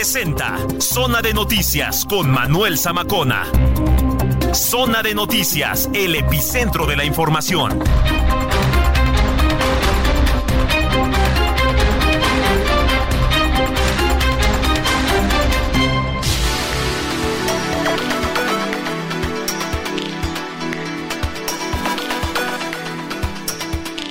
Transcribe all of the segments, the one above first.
Presenta Zona de Noticias con Manuel Zamacona. Zona de Noticias, el epicentro de la información.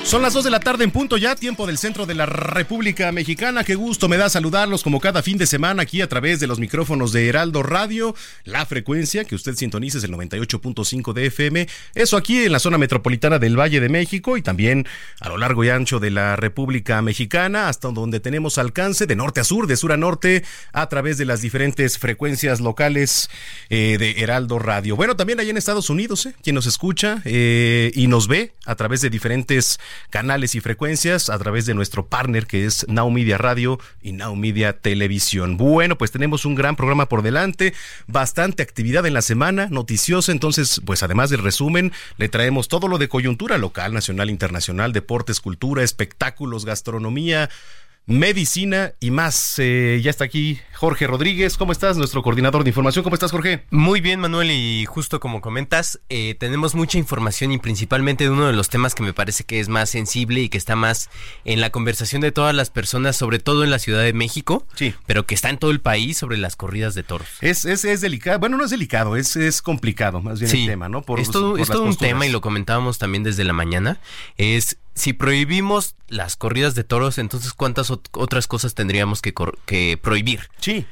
Son las 2 de la tarde en punto ya, tiempo del centro de la República Mexicana. Qué gusto me da saludarlos como cada fin de semana aquí a través de los micrófonos de Heraldo Radio. La frecuencia que usted sintoniza es el 98.5 de FM. Eso aquí en la zona metropolitana del Valle de México y también a lo largo y ancho de la República Mexicana, hasta donde tenemos alcance de norte a sur, de sur a norte, a través de las diferentes frecuencias locales eh, de Heraldo Radio. Bueno, también hay en Estados Unidos, eh, quien nos escucha eh, y nos ve a través de diferentes canales y frecuencias a través de nuestro partner que es Now Media Radio y Now Media Televisión. Bueno, pues tenemos un gran programa por delante, bastante actividad en la semana, noticiosa, entonces, pues además del resumen, le traemos todo lo de coyuntura local, nacional, internacional, deportes, cultura, espectáculos, gastronomía, medicina y más. Eh, ya está aquí Jorge Rodríguez. ¿Cómo estás? Nuestro coordinador de información. ¿Cómo estás, Jorge? Muy bien, Manuel. Y justo como comentas, eh, tenemos mucha información y principalmente de uno de los temas que me parece que es más sensible y que está más en la conversación de todas las personas, sobre todo en la Ciudad de México. Sí. Pero que está en todo el país sobre las corridas de toros. Es, es, es delicado. Bueno, no es delicado, es, es complicado más bien Sí. el tema, ¿no? es todo, por es todo un tema y lo comentábamos también desde la mañana. Es si prohibimos las corridas de toros, entonces ¿cuántas ot- otras cosas tendríamos que, que prohibir? Sí.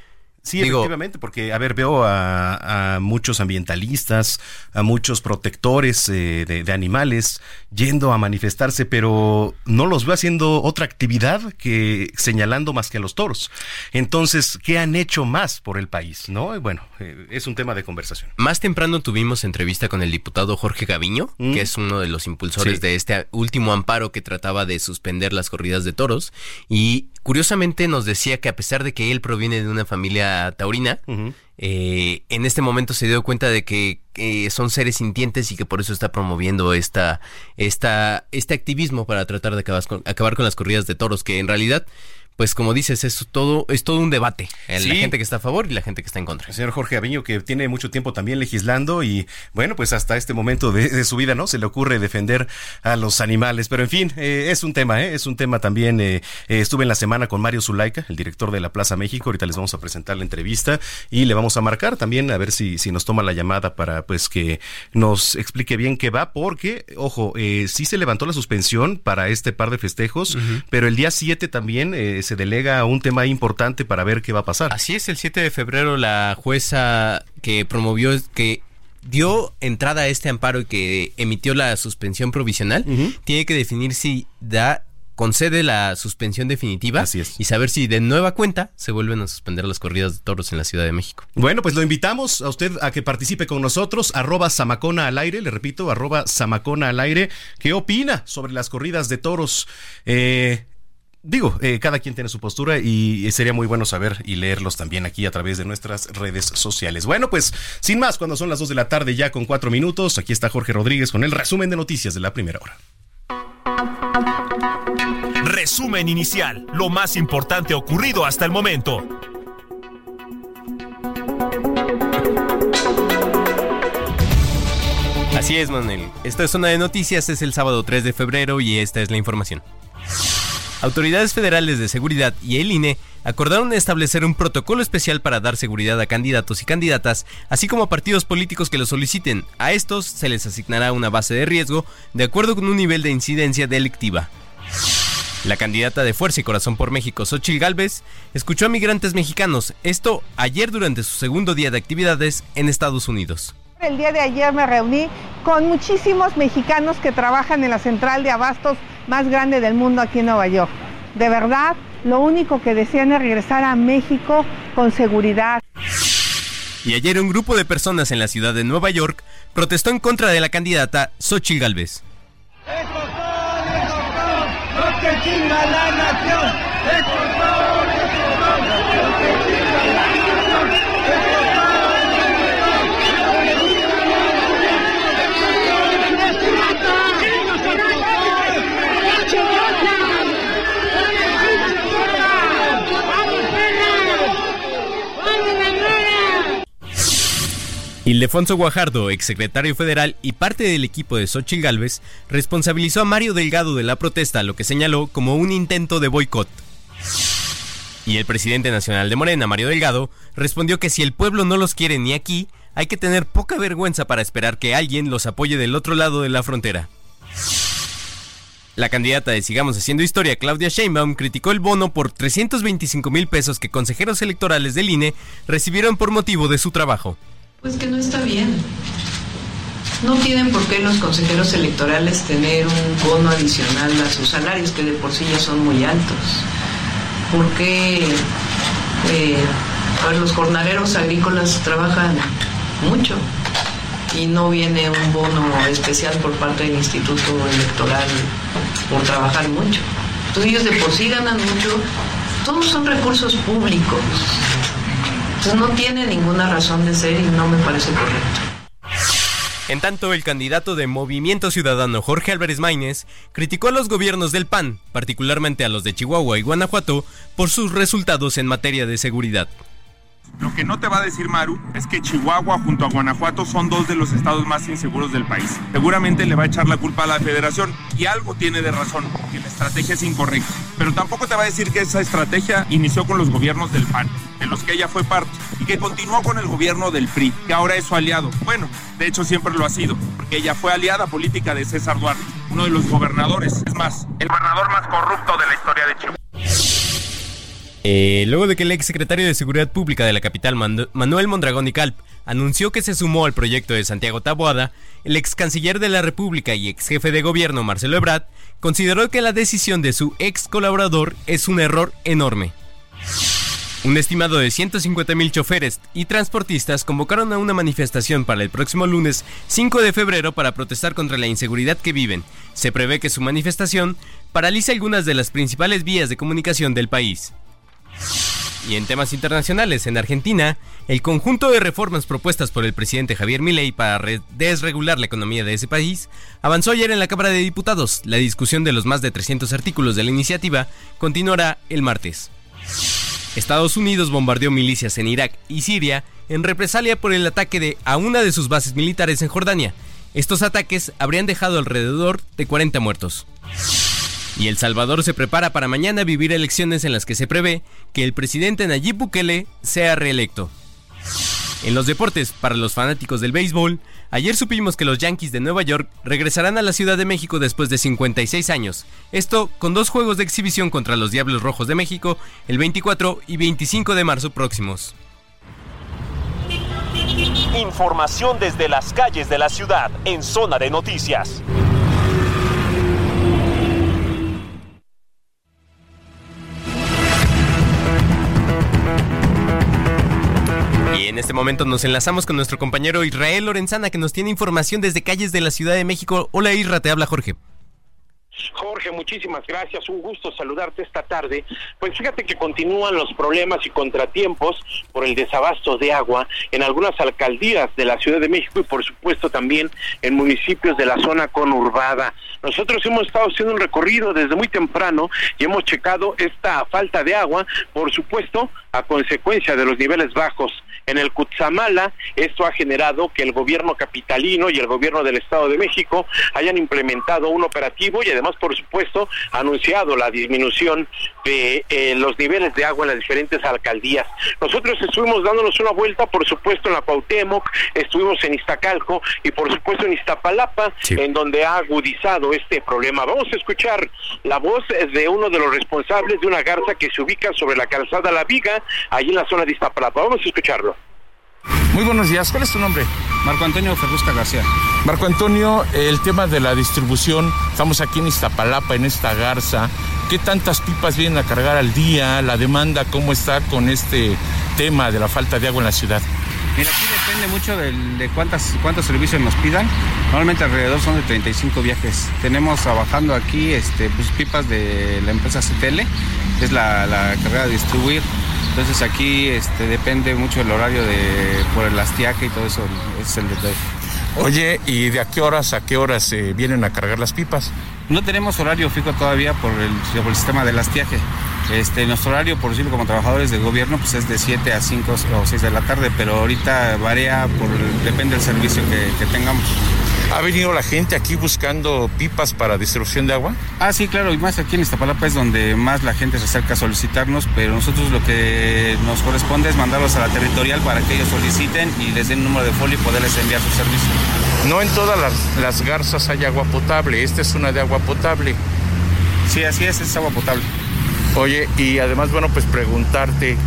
Sí, Digo- efectivamente, porque, a ver, veo a, a muchos ambientalistas, a muchos protectores eh, de, de animales yendo a manifestarse, pero no los veo haciendo otra actividad que señalando más que a los toros. Entonces, ¿qué han hecho más por el país? ¿No? Bueno, eh, es un tema de conversación. Más temprano tuvimos entrevista con el diputado Jorge Gaviño, Mm. que es uno de los impulsores Sí. de este último amparo que trataba de suspender las corridas de toros. Y curiosamente nos decía que a pesar de que él proviene de una familia taurina, eh, en este momento se dio cuenta de que eh, son seres sintientes y que por eso está promoviendo esta, esta, este activismo para tratar de acabar con, acabar con las corridas de toros, que en realidad, pues como dices, es todo, es todo un debate. La gente que está a favor y la gente que está en contra. El señor Jorge Aviño, que tiene mucho tiempo también legislando y bueno, pues hasta este momento de, de su vida, ¿no? Se le ocurre defender a los animales. Pero en fin, eh, es un tema, ¿eh? Es un tema también. eh, eh, estuve en la semana con Mario Zulaika, el director de la Plaza México. Ahorita les vamos a presentar la entrevista y le vamos a marcar también a ver si, si nos toma la llamada para pues que nos explique bien qué va, porque, ojo, eh, sí se levantó la suspensión para este par de festejos, pero el día 7 también eh, se delega un tema importante para ver qué va a pasar. Así es, el 7 de febrero la jueza que promovió, que dio entrada a este amparo y que emitió la suspensión provisional, tiene que definir si da concede la suspensión definitiva Así es. y saber si de nueva cuenta se vuelven a suspender las corridas de toros en la Ciudad de México. Bueno, pues lo invitamos a usted a que participe con nosotros, arroba Samacona al aire, le repito, arroba Samacona al aire. ¿Qué opina sobre las corridas de toros? Eh, digo, eh, cada quien tiene su postura y sería muy bueno saber y leerlos también aquí a través de nuestras redes sociales. Bueno, pues sin más, cuando son las 2 de la tarde ya con cuatro minutos, aquí está Jorge Rodríguez con el resumen de noticias de la primera hora. Resumen inicial, lo más importante ocurrido hasta el momento. Así es, Manuel. Esta es Zona de Noticias, es el sábado 3 de febrero y esta es la información. Autoridades federales de seguridad y el INE acordaron establecer un protocolo especial para dar seguridad a candidatos y candidatas, así como a partidos políticos que lo soliciten. A estos se les asignará una base de riesgo de acuerdo con un nivel de incidencia delictiva. La candidata de Fuerza y Corazón por México, Xochil Gálvez, escuchó a migrantes mexicanos, esto ayer durante su segundo día de actividades en Estados Unidos. El día de ayer me reuní con muchísimos mexicanos que trabajan en la central de abastos más grande del mundo aquí en Nueva York. De verdad, lo único que desean es regresar a México con seguridad. Y ayer un grupo de personas en la ciudad de Nueva York protestó en contra de la candidata Xochitl Galvez. Ildefonso Guajardo, exsecretario federal y parte del equipo de Xochitl Gálvez, responsabilizó a Mario Delgado de la protesta, lo que señaló como un intento de boicot. Y el presidente nacional de Morena, Mario Delgado, respondió que si el pueblo no los quiere ni aquí, hay que tener poca vergüenza para esperar que alguien los apoye del otro lado de la frontera. La candidata de Sigamos Haciendo Historia, Claudia Sheinbaum, criticó el bono por 325 mil pesos que consejeros electorales del INE recibieron por motivo de su trabajo. Pues que no está bien. No tienen por qué los consejeros electorales tener un bono adicional a sus salarios, que de por sí ya son muy altos. ¿Por qué eh, los jornaleros agrícolas trabajan mucho y no viene un bono especial por parte del Instituto Electoral por trabajar mucho? Entonces ellos de por sí ganan mucho. Todos son recursos públicos no tiene ninguna razón de ser y no me parece correcto. En tanto, el candidato de Movimiento Ciudadano Jorge Álvarez Maínez criticó a los gobiernos del PAN, particularmente a los de Chihuahua y Guanajuato, por sus resultados en materia de seguridad. Lo que no te va a decir Maru es que Chihuahua junto a Guanajuato son dos de los estados más inseguros del país. Seguramente le va a echar la culpa a la federación y algo tiene de razón, que la estrategia es incorrecta. Pero tampoco te va a decir que esa estrategia inició con los gobiernos del PAN, de los que ella fue parte, y que continuó con el gobierno del PRI, que ahora es su aliado. Bueno, de hecho siempre lo ha sido, porque ella fue aliada política de César Duarte, uno de los gobernadores, es más, el gobernador más corrupto de la historia de Chihuahua. Eh, luego de que el ex secretario de Seguridad Pública de la capital, Manuel Mondragón y Calp, anunció que se sumó al proyecto de Santiago Taboada, el ex canciller de la República y ex jefe de gobierno, Marcelo Ebrard, consideró que la decisión de su ex colaborador es un error enorme. Un estimado de 150 mil choferes y transportistas convocaron a una manifestación para el próximo lunes 5 de febrero para protestar contra la inseguridad que viven. Se prevé que su manifestación paralice algunas de las principales vías de comunicación del país. Y en temas internacionales, en Argentina, el conjunto de reformas propuestas por el presidente Javier Milei para desregular la economía de ese país avanzó ayer en la Cámara de Diputados. La discusión de los más de 300 artículos de la iniciativa continuará el martes. Estados Unidos bombardeó milicias en Irak y Siria en represalia por el ataque de a una de sus bases militares en Jordania. Estos ataques habrían dejado alrededor de 40 muertos. Y El Salvador se prepara para mañana vivir elecciones en las que se prevé que el presidente Nayib Bukele sea reelecto. En los deportes, para los fanáticos del béisbol, ayer supimos que los Yankees de Nueva York regresarán a la Ciudad de México después de 56 años. Esto con dos juegos de exhibición contra los Diablos Rojos de México el 24 y 25 de marzo próximos. Información desde las calles de la ciudad en Zona de Noticias. Y en este momento nos enlazamos con nuestro compañero Israel Lorenzana que nos tiene información desde calles de la Ciudad de México. Hola Isra, te habla Jorge. Jorge, muchísimas gracias. Un gusto saludarte esta tarde. Pues fíjate que continúan los problemas y contratiempos por el desabasto de agua en algunas alcaldías de la Ciudad de México y por supuesto también en municipios de la zona conurbada. Nosotros hemos estado haciendo un recorrido desde muy temprano y hemos checado esta falta de agua, por supuesto, a consecuencia de los niveles bajos en el Cutzamala. Esto ha generado que el gobierno capitalino y el gobierno del Estado de México hayan implementado un operativo y además, por supuesto, anunciado la disminución de eh, los niveles de agua en las diferentes alcaldías. Nosotros estuvimos dándonos una vuelta, por supuesto, en la Cuauhtémoc, estuvimos en Iztacalco y, por supuesto, en Iztapalapa, en donde ha agudizado este problema. Vamos a escuchar la voz de uno de los responsables de una garza que se ubica sobre la calzada La Viga, allí en la zona de Iztapalapa. Vamos a escucharlo. Muy buenos días, ¿cuál es tu nombre? Marco Antonio Ferrusca García. Marco Antonio, el tema de la distribución, estamos aquí en Iztapalapa, en esta garza. ¿Qué tantas pipas vienen a cargar al día? ¿La demanda cómo está con este tema de la falta de agua en la ciudad? Mira, aquí depende mucho de, cuántas, cuántos servicios nos pidan. Normalmente alrededor son de 35 viajes. Tenemos trabajando aquí este, pues, pipas de la empresa CTL, es la, la carrera de distribuir. Entonces aquí este, depende mucho el horario de por el astiaje y todo eso, es el detalle. Oye, ¿y de a qué horas a qué horas se vienen a cargar las pipas? No tenemos horario fijo todavía por el, por el sistema del astiaje. Este, nuestro horario, por decirlo como trabajadores de gobierno, pues es de 7 a 5 o 6 de la tarde, pero ahorita varía, por, depende del servicio que, que tengamos. ¿Ha venido la gente aquí buscando pipas para distribución de agua? Ah, sí, claro, y más aquí en Iztapalapa es donde más la gente se acerca a solicitarnos, pero nosotros lo que nos corresponde es mandarlos a la territorial para que ellos soliciten y les den un número de folio y poderles enviar su servicio. No en todas las, garzas hay agua potable, esta es una de agua potable. Sí, así es, es agua potable. Oye, y además, bueno, pues preguntarte,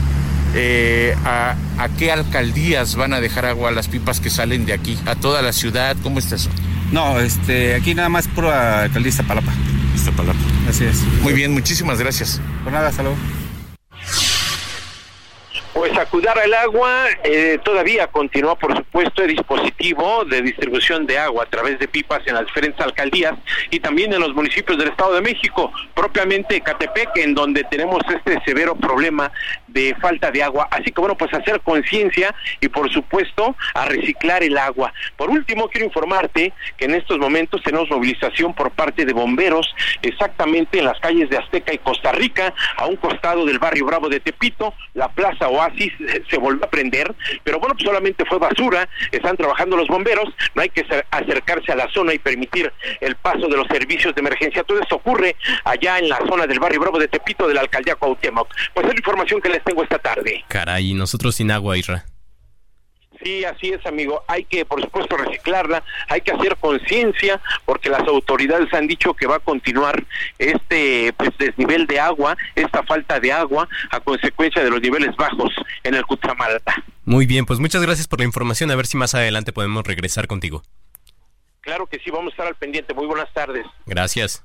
eh, a, qué alcaldías van a dejar agua las pipas que salen de aquí, a toda la ciudad, ¿cómo está eso? No, este, aquí nada más pura alcaldía Iztapalapa. Iztapalapa. Así es. Muy bien, muchísimas gracias. Por nada, hasta luego. Pues acudar al agua eh, todavía continúa, por supuesto, el dispositivo de distribución de agua a través de pipas en las diferentes alcaldías y también en los municipios del Estado de México, propiamente Catepec, en donde tenemos este severo problema de falta de agua. Así que bueno, pues hacer conciencia y por supuesto a reciclar el agua. Por último, quiero informarte que en estos momentos tenemos movilización por parte de bomberos exactamente en las calles de Azteca y Costa Rica, a un costado del barrio Bravo de Tepito, la Plaza Oasis se volvió a prender, pero bueno, pues solamente fue basura, están trabajando los bomberos, no hay que acercarse a la zona y permitir el paso de los servicios de emergencia. Todo esto ocurre allá en la zona del barrio Bravo de Tepito de la alcaldía Cuauhtémoc. Pues es la información que les tengo esta tarde. Caray, nosotros sin agua, Isra. Sí, así es, amigo. Hay que, por supuesto, reciclarla, hay que hacer conciencia, porque las autoridades han dicho que va a continuar este pues, desnivel de agua, esta falta de agua, a consecuencia de los niveles bajos en el Cuchamalta. Muy bien, pues muchas gracias por la información. A ver si más adelante podemos regresar contigo. Claro que sí, vamos a estar al pendiente. Muy buenas tardes. Gracias.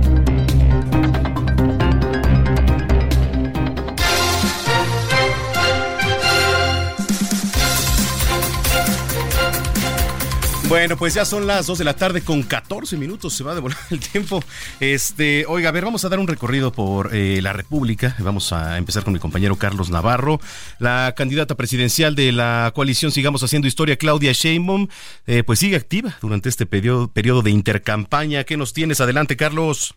Bueno, pues ya son las 2 de la tarde con 14 minutos, se va a devolver el tiempo. Este, oiga, a ver, vamos a dar un recorrido por eh, la República. Vamos a empezar con mi compañero Carlos Navarro, la candidata presidencial de la coalición Sigamos Haciendo Historia, Claudia Sheinbaum, eh, pues sigue activa durante este periodo, periodo de intercampaña. ¿Qué nos tienes? Adelante, Carlos.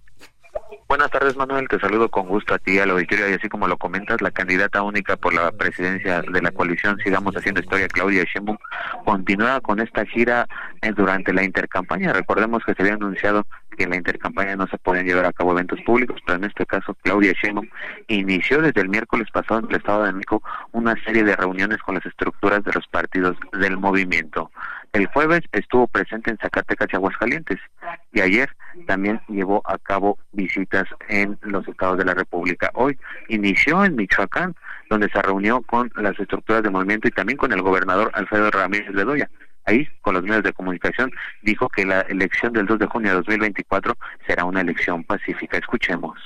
Buenas tardes, Manuel. Te saludo con gusto a ti, a la auditorio, y así como lo comentas, la candidata única por la presidencia de la coalición Sigamos Haciendo Historia, Claudia Sheinbaum, continúa con esta gira eh, durante la intercampaña. Recordemos que se había anunciado que en la intercampaña no se pueden llevar a cabo eventos públicos, pero en este caso Claudia Sheinbaum inició desde el miércoles pasado en el Estado de México una serie de reuniones con las estructuras de los partidos del movimiento. El jueves estuvo presente en Zacatecas y Aguascalientes y ayer también llevó a cabo visitas en los estados de la República. Hoy inició en Michoacán, donde se reunió con las estructuras de movimiento y también con el gobernador Alfredo Ramírez Ledoya. Ahí, con los medios de comunicación, dijo que la elección del 2 de junio de 2024 será una elección pacífica. Escuchemos.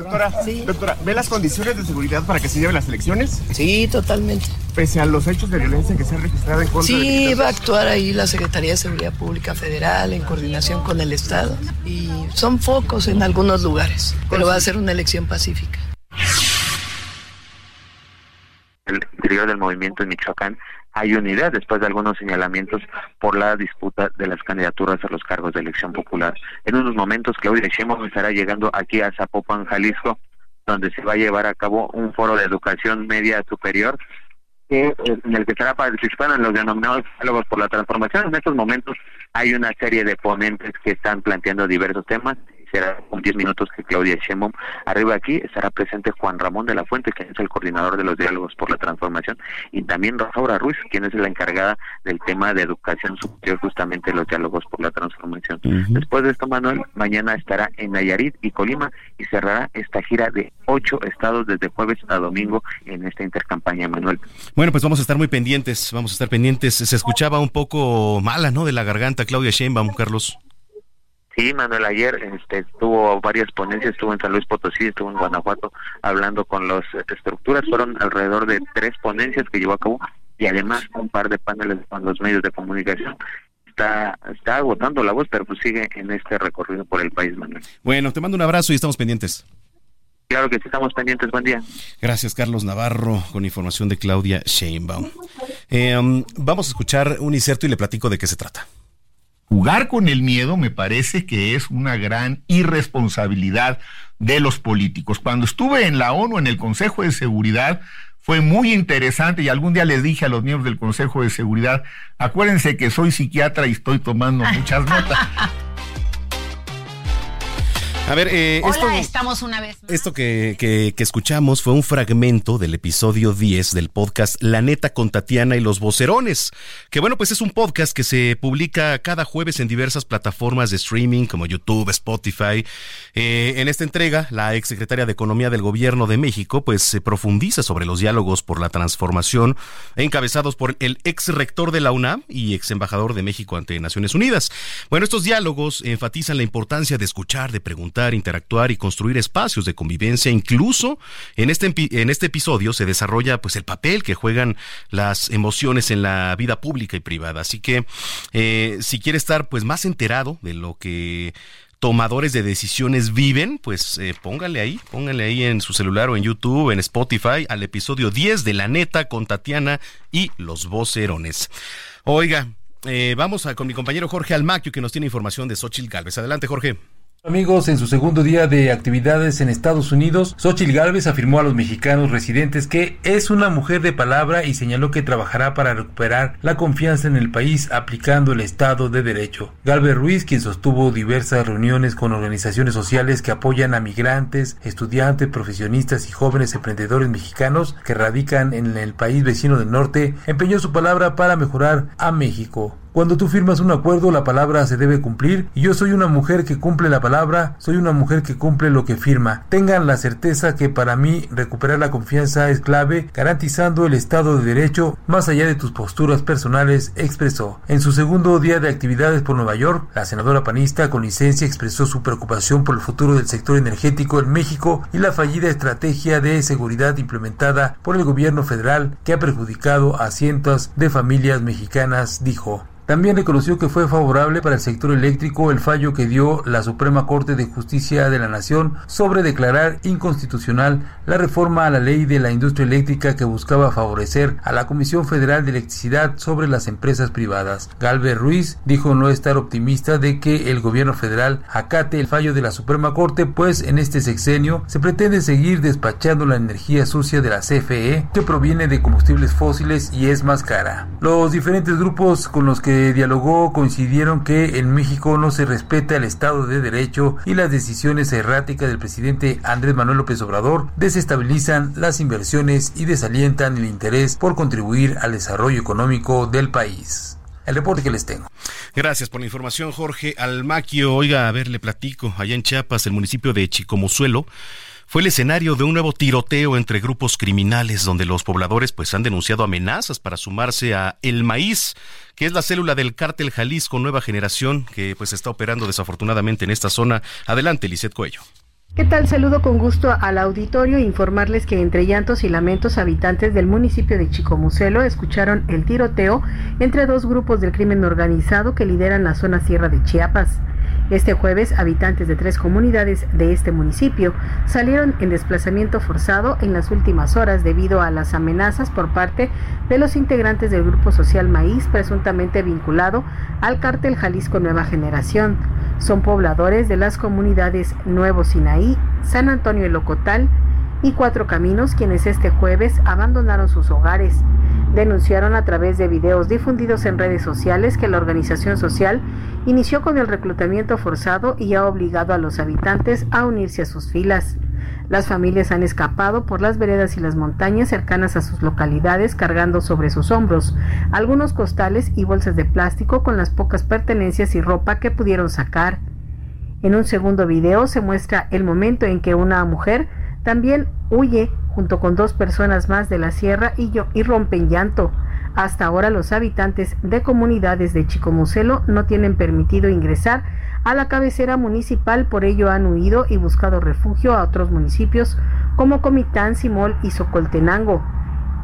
Doctora, doctora, ¿ve las condiciones de seguridad para que se lleven las elecciones? Sí, totalmente. Pese a los hechos de violencia que se han registrado en contra Sí, va a actuar ahí la Secretaría de Seguridad Pública Federal en coordinación con el Estado. Y son focos en algunos lugares, pero va a ser una elección pacífica. El interior del movimiento en Michoacán hay unidad después de algunos señalamientos por la disputa de las candidaturas a los cargos de elección popular. En unos momentos, Claudia Sheinbaum estará llegando aquí a Zapopan, Jalisco, donde se va a llevar a cabo un foro de educación media superior que, en el que estará participando en los denominados diálogos por la transformación. En estos momentos hay una serie de ponentes que están planteando diversos temas será con 10 minutos que Claudia Sheinbaum. Arriba aquí estará presente Juan Ramón de la Fuente, que es el coordinador de los diálogos por la transformación, y también Rosaura Ruiz, quien es la encargada del tema de educación superior, justamente los diálogos por la transformación. Después de esto, Manuel, mañana estará en Nayarit y Colima y cerrará esta gira de ocho estados desde jueves a domingo en esta intercampaña, Manuel. Bueno, pues vamos a estar muy pendientes, vamos a estar pendientes. Se escuchaba un poco mala, ¿no? De la garganta Claudia Sheinbaum, Carlos. Sí, Manuel, ayer este, tuvo varias ponencias, estuvo en San Luis Potosí, estuvo en Guanajuato hablando con las estructuras, fueron alrededor de tres ponencias que llevó a cabo y además un par de paneles con los medios de comunicación. Está, está agotando la voz, pero pues sigue en este recorrido por el país, Manuel. Bueno, te mando un abrazo y estamos pendientes. Claro que sí, estamos pendientes. Buen día. Gracias, Carlos Navarro, con información de Claudia Sheinbaum. Eh, um, vamos a escuchar un inserto y le platico de qué se trata. Jugar con el miedo me parece que es una gran irresponsabilidad de los políticos. Cuando estuve en la ONU, en el Consejo de Seguridad, fue muy interesante y algún día les dije a los miembros del Consejo de Seguridad, acuérdense que soy psiquiatra y estoy tomando muchas notas. A ver, eh, Hola, esto, estamos una vez. más. esto que, que- que escuchamos fue un fragmento del episodio 10 del podcast La Neta con Tatiana y los Vocerones, que bueno, pues es un podcast que se publica cada jueves en diversas plataformas de streaming como YouTube, Spotify. Eh, en esta entrega, la exsecretaria de Economía del Gobierno de México pues se profundiza sobre los diálogos por la transformación encabezados por el ex rector de la UNAM y ex embajador de México ante Naciones Unidas. Bueno, estos diálogos enfatizan la importancia de escuchar, de preguntar, interactuar y construir espacios de convivencia. Incluso en este, en este episodio se desarrolla pues el papel que juegan las emociones en la vida pública y privada. Así que eh, si quiere estar pues más enterado de lo que tomadores de decisiones viven, pues eh, póngale ahí, póngale ahí en su celular o en YouTube, en Spotify, al episodio 10 de La Neta con Tatiana y los vocerones. Oiga, eh, vamos a, con mi compañero Jorge Almaquio que nos tiene información de Xochitl Galvez. Adelante, Jorge. Amigos, en su segundo día de actividades en Estados Unidos, Xochitl Gálvez afirmó a los mexicanos residentes que es una mujer de palabra y señaló que trabajará para recuperar la confianza en el país aplicando el Estado de Derecho. Galvez Ruiz, quien sostuvo diversas reuniones con organizaciones sociales que apoyan a migrantes, estudiantes, profesionistas y jóvenes emprendedores mexicanos que radican en el país vecino del norte, empeñó su palabra para mejorar a México. Cuando tú firmas un acuerdo, la palabra se debe cumplir y yo soy una mujer que cumple la palabra, soy una mujer que cumple lo que firma. Tengan la certeza que para mí recuperar la confianza es clave, garantizando el Estado de Derecho más allá de tus posturas personales, expresó. En su segundo día de actividades por Nueva York, la senadora panista con licencia expresó su preocupación por el futuro del sector energético en México y la fallida estrategia de seguridad implementada por el gobierno federal que ha perjudicado a cientos de familias mexicanas, dijo. También reconoció que fue favorable para el sector eléctrico el fallo que dio la Suprema Corte de Justicia de la Nación sobre declarar inconstitucional la reforma a la ley de la industria eléctrica que buscaba favorecer a la Comisión Federal de Electricidad sobre las empresas privadas. Galvez Ruiz dijo no estar optimista de que el gobierno federal acate el fallo de la Suprema Corte, pues en este sexenio se pretende seguir despachando la energía sucia de la CFE que proviene de combustibles fósiles y es más cara. Los diferentes grupos con los que dialogó coincidieron que en México no se respeta el Estado de Derecho y las decisiones erráticas del presidente Andrés Manuel López Obrador desestabilizan las inversiones y desalientan el interés por contribuir al desarrollo económico del país. El reporte que les tengo. Gracias por la información, Jorge Almaquio. Oiga, a ver, le platico. Allá en Chiapas, el municipio de Chicomozuelo fue el escenario de un nuevo tiroteo entre grupos criminales donde los pobladores pues han denunciado amenazas para sumarse a El Maíz, que es la célula del cártel Jalisco Nueva Generación que pues está operando desafortunadamente en esta zona. Adelante, Lisset Cuello. ¿Qué tal? Saludo con gusto al auditorio e informarles que entre llantos y lamentos habitantes del municipio de Chicomucelo escucharon el tiroteo entre dos grupos del crimen organizado que lideran la zona sierra de Chiapas. Este jueves, habitantes de tres comunidades de este municipio salieron en desplazamiento forzado en las últimas horas debido a las amenazas por parte de los integrantes del grupo social Maíz, presuntamente vinculado al cártel Jalisco Nueva Generación. Son pobladores de las comunidades Nuevo Sinaí, San Antonio el Locotal y Cuatro Caminos, quienes este jueves abandonaron sus hogares. denunciaron a través de videos difundidos en redes sociales que la organización social inició con el reclutamiento forzado y ha obligado a los habitantes a unirse a sus filas. Las familias han escapado por las veredas y las montañas cercanas a sus localidades cargando sobre sus hombros algunos costales y bolsas de plástico con las pocas pertenencias y ropa que pudieron sacar. En un segundo video se muestra el momento en que una mujer también huye junto con dos personas más de la sierra y, y rompen llanto. Hasta ahora los habitantes de comunidades de Chicomucelo no tienen permitido ingresar a la cabecera municipal, por ello han huido y buscado refugio a otros municipios como Comitán, Simol y Socoltenango.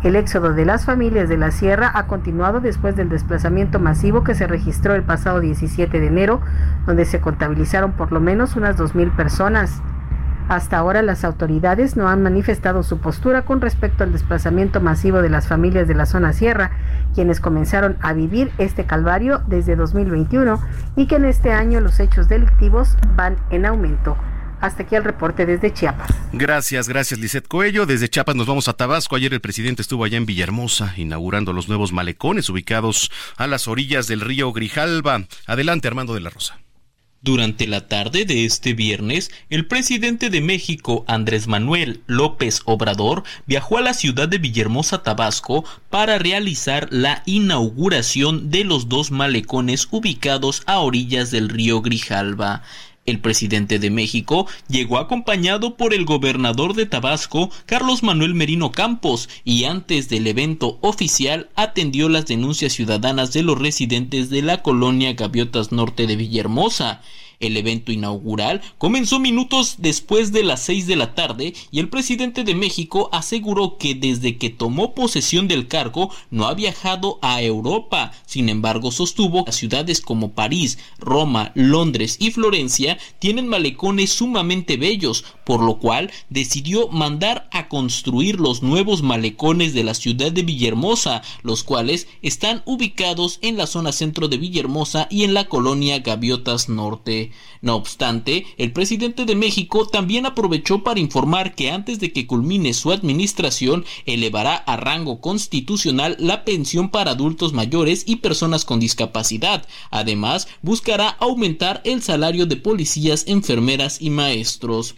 El éxodo de las familias de la sierra ha continuado después del desplazamiento masivo que se registró el pasado 17 de enero, donde se contabilizaron por lo menos unas 2.000 personas. Hasta ahora las autoridades no han manifestado su postura con respecto al desplazamiento masivo de las familias de la zona sierra, quienes comenzaron a vivir este calvario desde 2021 y que en este año los hechos delictivos van en aumento. Hasta aquí el reporte desde Chiapas. Gracias, gracias Lisette Coello. Desde Chiapas nos vamos a Tabasco. Ayer el presidente estuvo allá en Villahermosa inaugurando los nuevos malecones ubicados a las orillas del río Grijalba. Adelante, Armando de la Rosa. Durante la tarde de este viernes, el presidente de México, Andrés Manuel López Obrador, viajó a la ciudad de Villahermosa, Tabasco, para realizar la inauguración de los dos malecones ubicados a orillas del río Grijalba. El presidente de México llegó acompañado por el gobernador de Tabasco, Carlos Manuel Merino Campos, y antes del evento oficial atendió las denuncias ciudadanas de los residentes de la colonia Gaviotas Norte de Villahermosa. El evento inaugural comenzó minutos después de las seis de la tarde y el presidente de México aseguró que desde que tomó posesión del cargo no ha viajado a Europa. Sin embargo, sostuvo que ciudades como París, Roma, Londres y Florencia tienen malecones sumamente bellos, por lo cual decidió mandar a construir los nuevos malecones de la ciudad de Villahermosa, los cuales están ubicados en la zona centro de Villahermosa y en la colonia Gaviotas Norte. No obstante, el presidente de México también aprovechó para informar que antes de que culmine su administración elevará a rango constitucional la pensión para adultos mayores y personas con discapacidad. Además, buscará aumentar el salario de policías, enfermeras y maestros.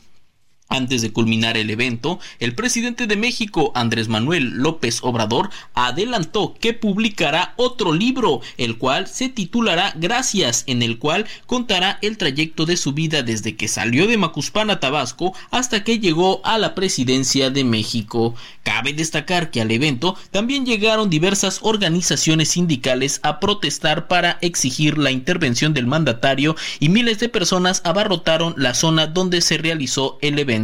Antes de culminar el evento, el presidente de México, Andrés Manuel López Obrador, adelantó que publicará otro libro, el cual se titulará Gracias, en el cual contará el trayecto de su vida desde que salió de Macuspana, Tabasco, hasta que llegó a la presidencia de México. Cabe destacar que al evento también llegaron diversas organizaciones sindicales a protestar para exigir la intervención del mandatario y miles de personas abarrotaron la zona donde se realizó el evento.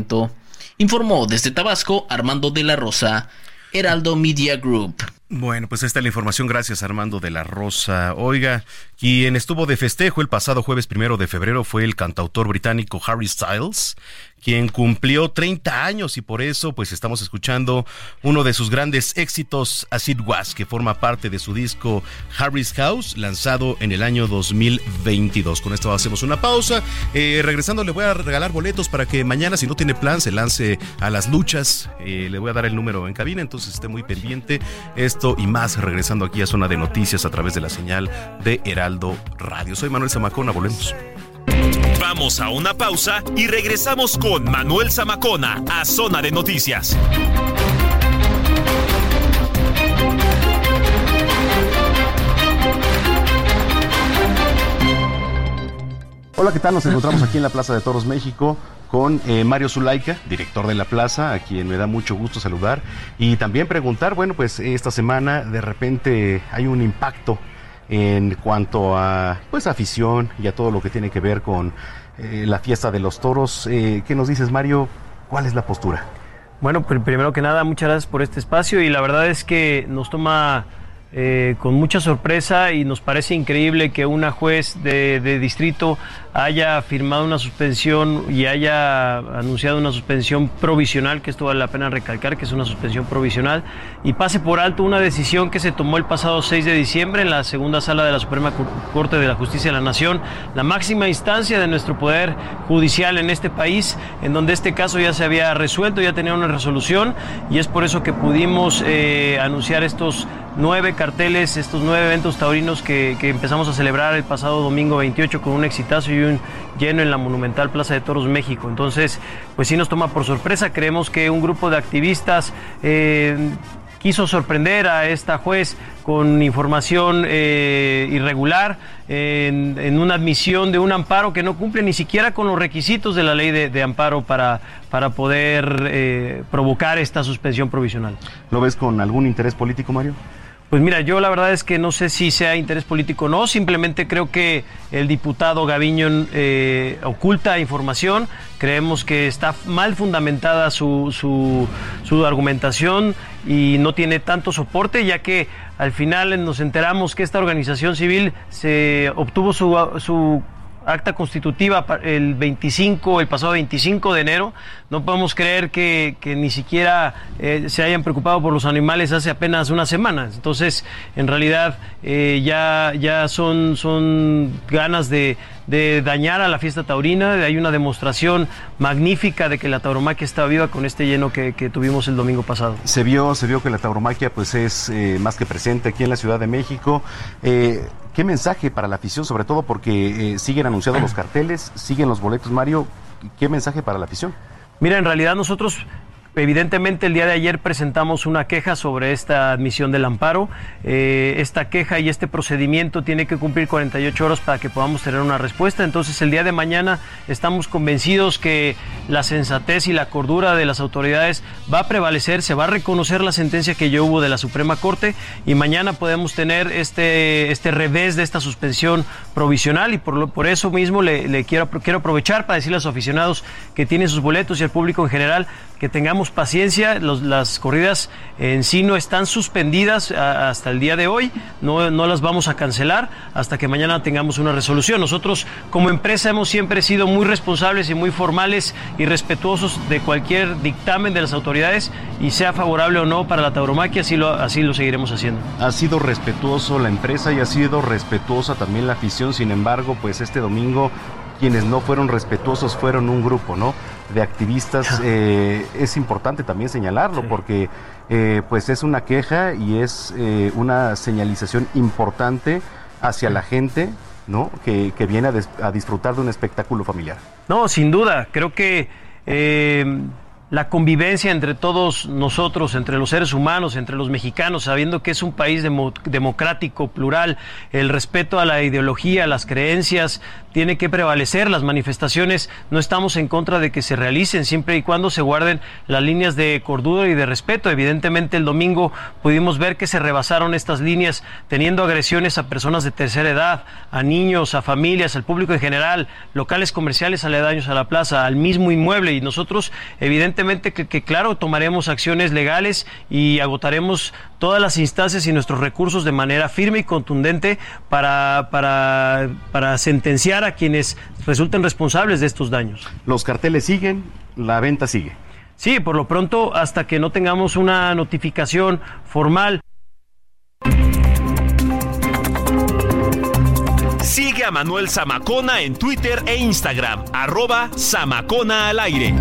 Informó desde Tabasco Armando de la Rosa, Heraldo Media Group. Bueno, pues esta es la información. Gracias, Armando de la Rosa. Oiga, quien estuvo de festejo el pasado jueves primero de febrero fue el cantautor británico Harry Styles, quien cumplió 30 años y por eso pues estamos escuchando uno de sus grandes éxitos, Acid Was, que forma parte de su disco Harry's House, lanzado en el año 2022. Con esto hacemos una pausa. Eh, regresando le voy a regalar boletos para que mañana, si no tiene plan, se lance a las luchas. Eh, le voy a dar el número en cabina, entonces esté muy pendiente. Y más regresando aquí a Zona de Noticias a través de la señal de Heraldo Radio. Soy Manuel Zamacona, volvemos. Vamos a una pausa y regresamos con Manuel Zamacona a Zona de Noticias. Hola, ¿qué tal? Nos encontramos aquí en la Plaza de Toros México con eh, Mario Zulaika, director de la plaza, a quien me da mucho gusto saludar y también preguntar, bueno, pues esta semana de repente hay un impacto en cuanto a pues afición y a todo lo que tiene que ver con eh, la fiesta de los toros. Eh, ¿Qué nos dices, Mario? ¿Cuál es la postura? Bueno, primero que nada, muchas gracias por este espacio y la verdad es que nos toma con mucha sorpresa y nos parece increíble que una juez de, distrito haya firmado una suspensión y haya anunciado una suspensión provisional, que esto vale la pena recalcar que es una suspensión provisional, y pase por alto una decisión que se tomó el pasado 6 de diciembre en la segunda sala de la Suprema Corte de la Justicia de la Nación, la máxima instancia de nuestro poder judicial en este país, en donde este caso ya se había resuelto, ya tenía una resolución, y es por eso que pudimos eh, anunciar estos nueve carteles, estos nueve eventos taurinos que, que empezamos a celebrar el pasado domingo 28 con un exitazo y lleno en la monumental Plaza de Toros México. Entonces, pues sí nos toma por sorpresa. Creemos que un grupo de activistas eh, quiso sorprender a esta juez con información eh, irregular en, una admisión de un amparo que no cumple ni siquiera con los requisitos de la ley de, de amparo para, para poder eh, provocar esta suspensión provisional. ¿Lo ves con algún interés político, Mario? Pues mira, yo la verdad es que no sé si sea interés político o no, simplemente creo que el diputado Gaviño eh, oculta información, creemos que está mal fundamentada su, su, su argumentación y no tiene tanto soporte, ya que al final nos enteramos que esta organización civil se obtuvo su, su acta constitutiva el 25, el pasado 25 de enero. No podemos creer que, ni siquiera eh, se hayan preocupado por los animales hace apenas unas semanas. Entonces, en realidad, eh, ya, ya son, son ganas de, de dañar a la fiesta taurina. Hay una demostración magnífica de que la tauromaquia está viva con este lleno que, tuvimos el domingo pasado. Se vio, se vio que la tauromaquia pues es eh, más que presente aquí en la Ciudad de México. ¿Qué mensaje para la afición, sobre todo porque eh, siguen anunciados los carteles, siguen los boletos, Mario? ¿Qué mensaje para la afición? Mira, en realidad nosotros Evidentemente, el día de ayer presentamos una queja sobre esta admisión del amparo. Eh, esta queja y este procedimiento tiene que cumplir 48 horas para que podamos tener una respuesta. Entonces, el día de mañana estamos convencidos que la sensatez y la cordura de las autoridades va a prevalecer, se va a reconocer la sentencia que ya hubo de la Suprema Corte y mañana podemos tener este, este revés de esta suspensión provisional y por, eso mismo le, le quiero, quiero aprovechar para decirle a los aficionados que tienen sus boletos y al público en general que tengamos paciencia. Los- las corridas en sí no están suspendidas hasta el día de hoy, no, no las vamos a cancelar hasta que mañana tengamos una resolución. Nosotros como empresa hemos siempre sido muy responsables y muy formales y respetuosos de cualquier dictamen de las autoridades y sea favorable o no para la tauromaquia, así lo, así lo seguiremos haciendo. Ha sido respetuoso la empresa y ha sido respetuosa también la afición. Sin embargo, pues este domingo quienes no fueron respetuosos fueron un grupo, ¿no? De activistas. Eh, es importante también señalarlo porque eh, pues es una queja y es eh, una señalización importante hacia la gente, ¿no? Que, que viene a, des- a disfrutar de un espectáculo familiar. No, sin duda. Creo que la convivencia entre todos nosotros, entre los seres humanos, entre los mexicanos, sabiendo que es un país demo- democrático, plural, el respeto a la ideología, a las creencias, tiene que prevalecer. Las manifestaciones no estamos en contra de que se realicen siempre y cuando se guarden las líneas de cordura y de respeto. Evidentemente el domingo pudimos ver que se rebasaron estas líneas teniendo agresiones a personas de tercera edad, a niños, a familias, al público en general, locales comerciales aledaños a la plaza, al mismo inmueble y nosotros evidentemente que, que, claro tomaremos acciones legales y agotaremos todas las instancias y nuestros recursos de manera firme y contundente para, para, para sentenciar a quienes resulten responsables de estos daños. Los carteles siguen, la venta sigue. Sí, por lo pronto, hasta que no tengamos una notificación formal. Sigue a Manuel Zamacona en Twitter e Instagram, arroba Zamacona al aire.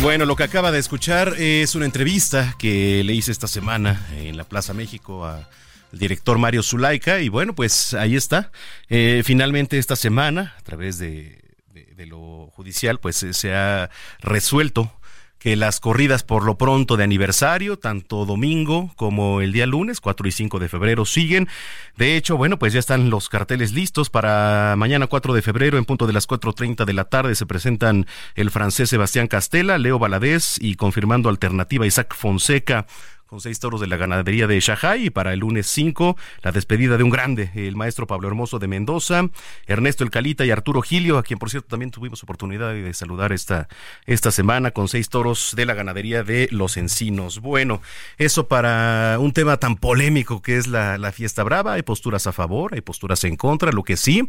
Bueno, lo que acaba de escuchar es una entrevista que le hice esta semana en la Plaza México a el director Mario Zulaika y bueno, pues ahí está. Eh, finalmente esta semana, a través de, de, lo judicial, pues eh, se ha resuelto que las corridas por lo pronto de aniversario, tanto domingo como el día lunes, 4 y 5 de febrero, siguen. De hecho, bueno, pues ya están los carteles listos para mañana 4 de febrero, en punto de las 4.30 de la tarde, se presentan el francés Sebastián Castela, Leo Valadez y confirmando alternativa Isaac Fonseca con seis toros de la ganadería de Shajay y para el lunes 5 la despedida de un grande, el maestro Pablo Hermoso de Mendoza, Ernesto El Calita y Arturo Gilio, a quien por cierto también tuvimos oportunidad de saludar esta, esta semana con seis toros de la ganadería de Los Encinos. Bueno, eso para un tema tan polémico que es la, la fiesta brava, hay posturas a favor, hay posturas en contra, lo que sí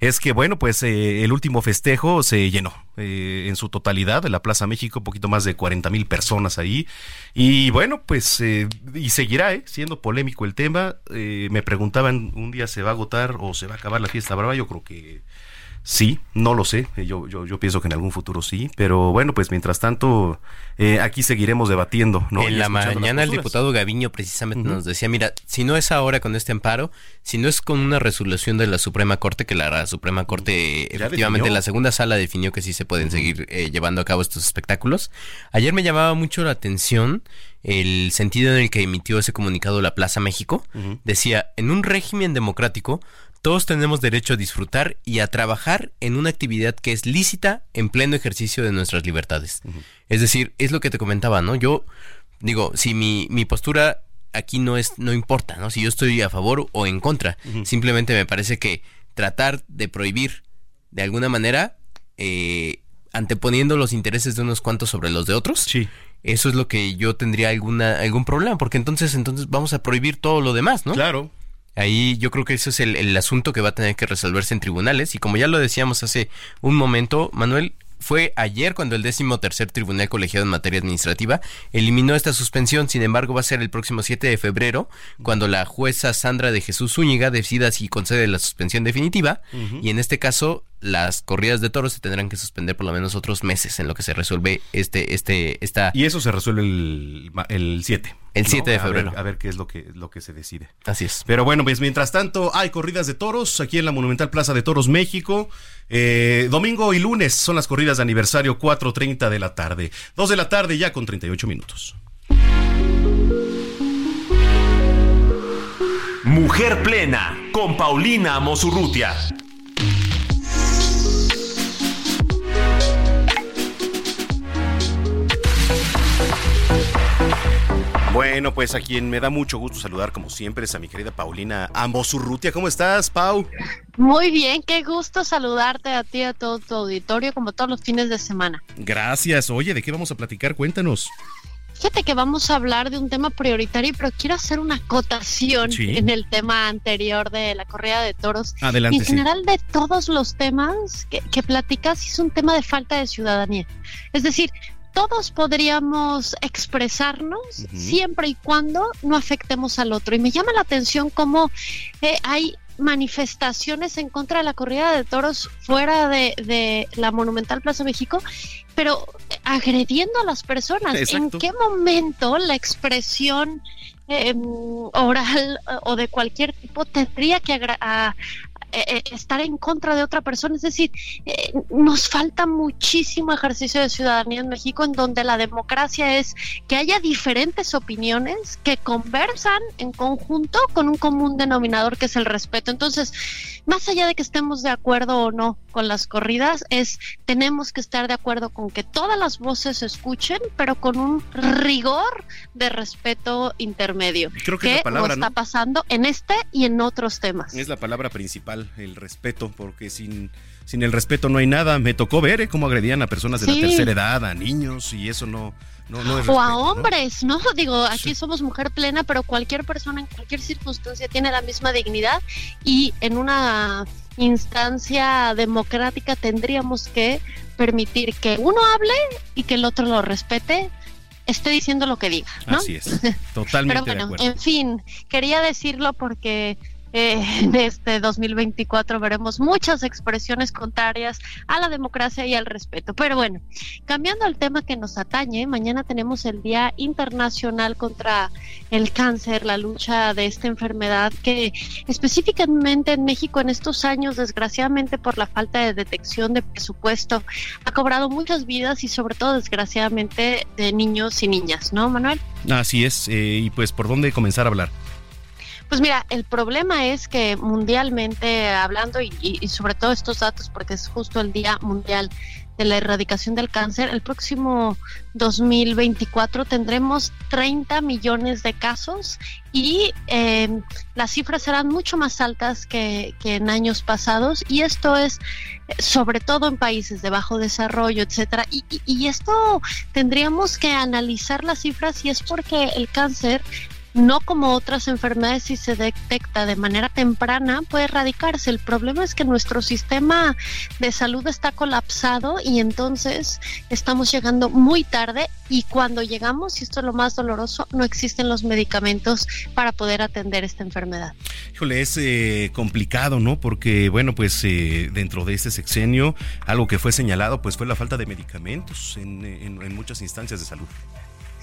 es que bueno, pues eh, el último festejo se llenó eh, en su totalidad de la Plaza México, un poquito más de 40 mil personas ahí. Y bueno, pues, eh, y seguirá eh, siendo polémico el tema. Eh, me preguntaban, ¿un día se va a agotar o se va a acabar la fiesta brava? Yo creo que Sí, no lo sé. Eh, yo, yo, yo pienso que en algún futuro sí. Pero bueno, pues mientras tanto, eh, aquí seguiremos debatiendo. ¿no? En Y la mañana el diputado Gaviño precisamente nos decía, mira, si no es ahora con este amparo, si no es con una resolución de la Suprema Corte, que la Suprema Corte Ya efectivamente definió. en la segunda sala definió que sí se pueden seguir eh, llevando a cabo estos espectáculos. Ayer me llamaba mucho la atención el sentido en el que emitió ese comunicado la Plaza México. Decía, en un régimen democrático, todos tenemos derecho a disfrutar y a trabajar en una actividad que es lícita en pleno ejercicio de nuestras libertades. Es decir, es lo que te comentaba, ¿no? Yo digo, si mi, mi postura aquí no es, no importa, ¿no? Si yo estoy a favor o en contra. Simplemente me parece que tratar de prohibir de alguna manera, eh, anteponiendo los intereses de unos cuantos sobre los de otros. Eso es lo que yo tendría alguna, algún problema, porque entonces, entonces vamos a prohibir todo lo demás, ¿no? Claro. Ahí yo creo que ese es el, el asunto que va a tener que resolverse en tribunales. Y como ya lo decíamos hace un momento, Manuel, fue ayer cuando el décimo tercer tribunal colegiado en materia administrativa eliminó esta suspensión. Sin embargo, va a ser el próximo 7 de febrero cuando la jueza Sandra de Jesús Zúñiga decida si concede la suspensión definitiva. Y en este caso, las corridas de toros se tendrán que suspender por lo menos otros meses en lo que se resuelve este, este, esta. Y eso se resuelve el, el 7. El 7 de A ver- febrero. A ver, qué es lo que, lo que se decide. Así es. Pero bueno, pues mientras tanto hay corridas de toros aquí en la Monumental Plaza de Toros México. Eh, domingo y lunes son las corridas de aniversario 4.30 de la tarde. 2 de la tarde ya con 38 minutos. Mujer Plena con Paulina Mosurrutia. Bueno, pues a quien me da mucho gusto saludar como siempre es a mi querida Paulina Amosurrutia. ¿Cómo estás, Pau? Muy bien, qué gusto saludarte a ti a todo tu auditorio como todos los fines de semana. Gracias. Oye, ¿de qué vamos a platicar? Cuéntanos. Fíjate que vamos a hablar de un tema prioritario, pero quiero hacer una acotación Sí. en el tema anterior de la corrida de toros. Adelante, Y en sí. general de todos los temas que, que platicas es un tema de falta de ciudadanía. Es decir, todos podríamos expresarnos siempre y cuando no afectemos al otro. Y me llama la atención cómo eh, hay manifestaciones en contra de la corrida de toros fuera de, de la Monumental Plaza México, pero agrediendo a las personas. Exacto. ¿En qué momento la expresión eh, oral o de cualquier tipo tendría que a- eh, eh, estar en contra de otra persona. Es decir, eh, nos falta muchísimo ejercicio de ciudadanía en México en donde la democracia es que haya diferentes opiniones que conversan en conjunto con un común denominador que es el respeto. Entonces, más allá de que estemos de acuerdo o no con las corridas, es tenemos que estar de acuerdo con que todas las voces se escuchen, pero con un rigor de respeto intermedio. Creo que es la palabra, no está pasando en este y en otros temas. Es la palabra principal, el respeto, porque sin, sin el respeto no hay nada. Me tocó ver eh, cómo agredían a personas de Sí. la tercera edad, a niños, y eso no, no, no es o a hombres, ¿no? Digo, aquí somos mujer plena, pero cualquier persona en cualquier circunstancia tiene la misma dignidad y en una instancia democrática tendríamos que permitir que uno hable y que el otro lo respete, esté diciendo lo que diga, ¿no? Así es, totalmente Pero de bueno, acuerdo. en fin, quería decirlo porque eh, este 2024 veremos muchas expresiones contrarias a la democracia y al respeto. Pero bueno, cambiando al tema que nos atañe, mañana tenemos el Día Internacional contra el Cáncer, la lucha de esta enfermedad que específicamente en México en estos años, desgraciadamente por la falta de detección de presupuesto, ha cobrado muchas vidas y sobre todo desgraciadamente de niños y niñas, ¿no, Manuel? Así es, eh, y pues por dónde comenzar a hablar. Pues mira, el problema es que mundialmente hablando y, y- sobre todo estos datos, porque es justo el Día Mundial de la Erradicación del Cáncer, el próximo 2024 tendremos 30 millones de casos y eh, las cifras serán mucho más altas que, que en años pasados y esto es sobre todo en países de bajo desarrollo, etcétera. Y, y- y esto tendríamos que analizar las cifras y es porque el cáncer no como otras enfermedades si se detecta de manera temprana puede erradicarse. El problema es que nuestro sistema de salud está colapsado y entonces estamos llegando muy tarde y cuando llegamos, y esto es lo más doloroso, no existen los medicamentos para poder atender esta enfermedad. Híjole, es eh, complicado, ¿no? Porque, bueno, pues eh, dentro de este sexenio, algo que fue señalado, pues fue la falta de medicamentos en, en muchas instancias de salud.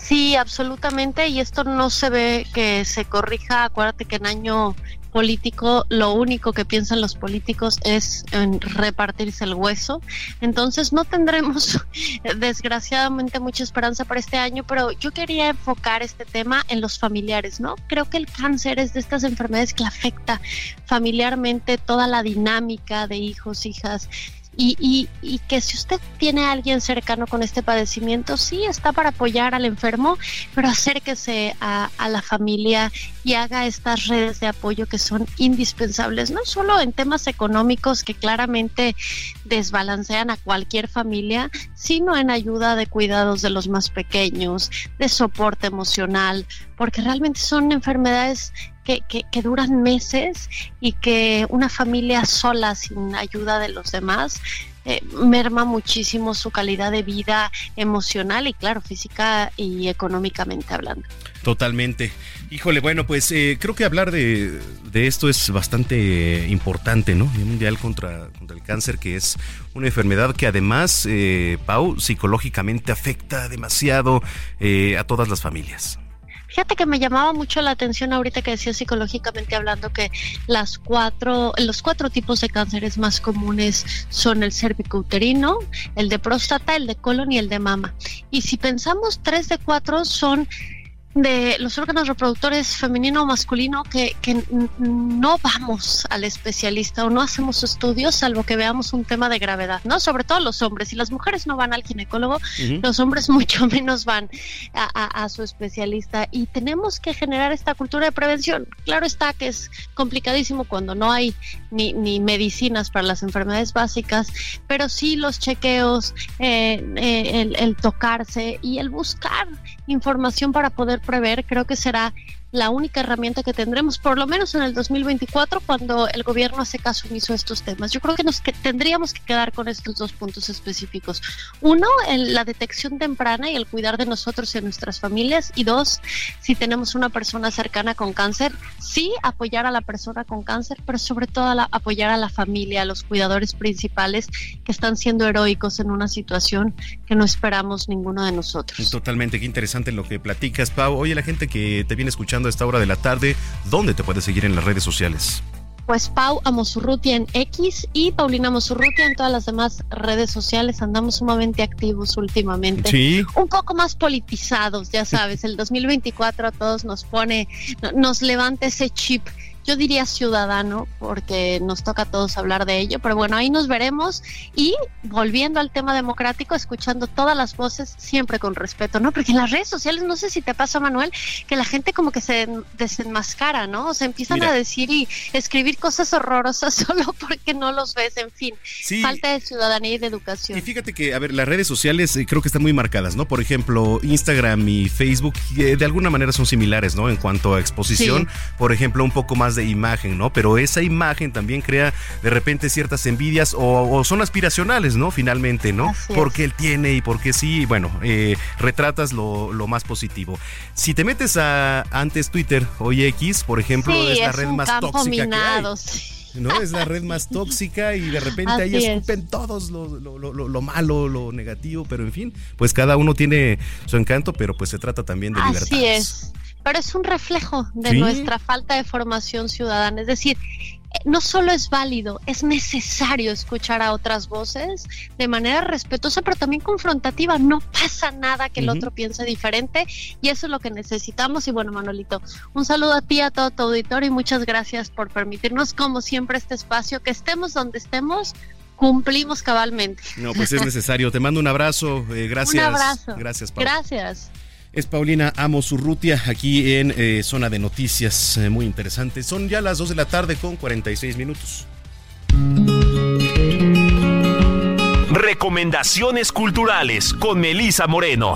Sí, absolutamente, y esto no se ve que se corrija. Acuérdate que en año político lo único que piensan los políticos es en repartirse el hueso. Entonces no tendremos desgraciadamente mucha esperanza para este año, pero yo quería enfocar este tema en los familiares, ¿no? Creo que el cáncer es de estas enfermedades que afecta familiarmente toda la dinámica de hijos, hijas y, y, y, que si usted tiene a alguien cercano con este padecimiento, sí está para apoyar al enfermo, pero acérquese a, a, la familia y haga estas redes de apoyo que son indispensables, no solo en temas económicos que claramente desbalancean a cualquier familia, sino en ayuda de cuidados de los más pequeños, de soporte emocional, porque realmente son enfermedades que, que, que, duran meses y que una familia sola, sin ayuda de los demás, eh, merma muchísimo su calidad de vida emocional y, claro, física y económicamente hablando. Totalmente. Híjole, bueno, pues eh, creo que hablar de, de, esto es bastante importante, ¿no? Mundial contra, contra el Cáncer, que es una enfermedad que además, eh, Pau, psicológicamente afecta demasiado eh, a todas las familias. Fíjate que me llamaba mucho la atención ahorita que decía psicológicamente hablando que las cuatro, los cuatro tipos de cánceres más comunes son el cervicouterino, el de próstata, el de colon y el de mama. Y si pensamos, tres de cuatro son de los órganos reproductores femenino o masculino que, que, no vamos al especialista o no hacemos estudios salvo que veamos un tema de gravedad, ¿no? Sobre todo los hombres. y las mujeres no van al ginecólogo, uh -huh. los hombres mucho menos van a, a, a, su especialista. Y tenemos que generar esta cultura de prevención. Claro está que es complicadísimo cuando no hay ni, ni medicinas para las enfermedades básicas, pero sí los chequeos, eh, eh, el, el tocarse y el buscar información para poder prever, creo que será la única herramienta que tendremos, por lo menos en el 2024, cuando el gobierno hace caso omiso a estos temas. Yo creo que nos que tendríamos que quedar con estos dos puntos específicos. Uno, en la detección temprana y el cuidar de nosotros y de nuestras familias. Y dos, si tenemos una persona cercana con cáncer, sí apoyar a la persona con cáncer, pero sobre todo apoyar a la familia, a los cuidadores principales que están siendo heroicos en una situación que no esperamos ninguno de nosotros. Totalmente, qué interesante lo que platicas, Pau. Oye, la gente que te viene escuchando a esta hora de la tarde, ¿dónde te puedes seguir en las redes sociales? Pues Pau Amosurrutia en X y Paulina Amosurrutia en todas las demás redes sociales. Andamos sumamente activos últimamente. Sí. Un poco más politizados, ya sabes. El 2024 a todos nos pone, nos levanta ese chip yo diría ciudadano, porque nos toca a todos hablar de ello, pero bueno, ahí nos veremos y volviendo al tema democrático, escuchando todas las voces, siempre con respeto, ¿no? Porque en las redes sociales, no sé si te pasa, Manuel, que la gente como que se desenmascara, ¿no? O sea, empiezan Mira. a decir y escribir cosas horrorosas solo porque no los ves, en fin, sí. falta de ciudadanía y de educación. Y fíjate que, a ver, las redes sociales eh, creo que están muy marcadas, ¿no? Por ejemplo, Instagram y Facebook eh, de alguna manera son similares, ¿no? En cuanto a exposición, sí. por ejemplo, un poco más de imagen, ¿no? Pero esa imagen también crea de repente ciertas envidias o, o son aspiracionales, ¿no? Finalmente, ¿no? Porque él tiene y porque sí, bueno, eh, retratas lo, lo, más positivo. Si te metes a antes Twitter, hoy X, por ejemplo, sí, es la es red más tóxica que hay. ¿no? Es la red más tóxica y de repente Así ahí escupen es. todos lo, lo, lo, lo, malo, lo negativo, pero en fin, pues cada uno tiene su encanto, pero pues se trata también de libertad. Así es pero es un reflejo de ¿Sí? nuestra falta de formación ciudadana. Es decir, no solo es válido, es necesario escuchar a otras voces de manera respetuosa, pero también confrontativa. No pasa nada que el uh -huh. otro piense diferente y eso es lo que necesitamos. Y bueno, Manolito, un saludo a ti, a todo tu auditorio y muchas gracias por permitirnos, como siempre, este espacio, que estemos donde estemos, cumplimos cabalmente. No, pues es necesario. Te mando un abrazo. Eh, gracias. Un abrazo. Gracias, Pau. Gracias. Es Paulina Amos Urrutia aquí en eh, Zona de Noticias, eh, muy interesante. Son ya las 2 de la tarde con 46 minutos. Recomendaciones culturales con Melisa Moreno.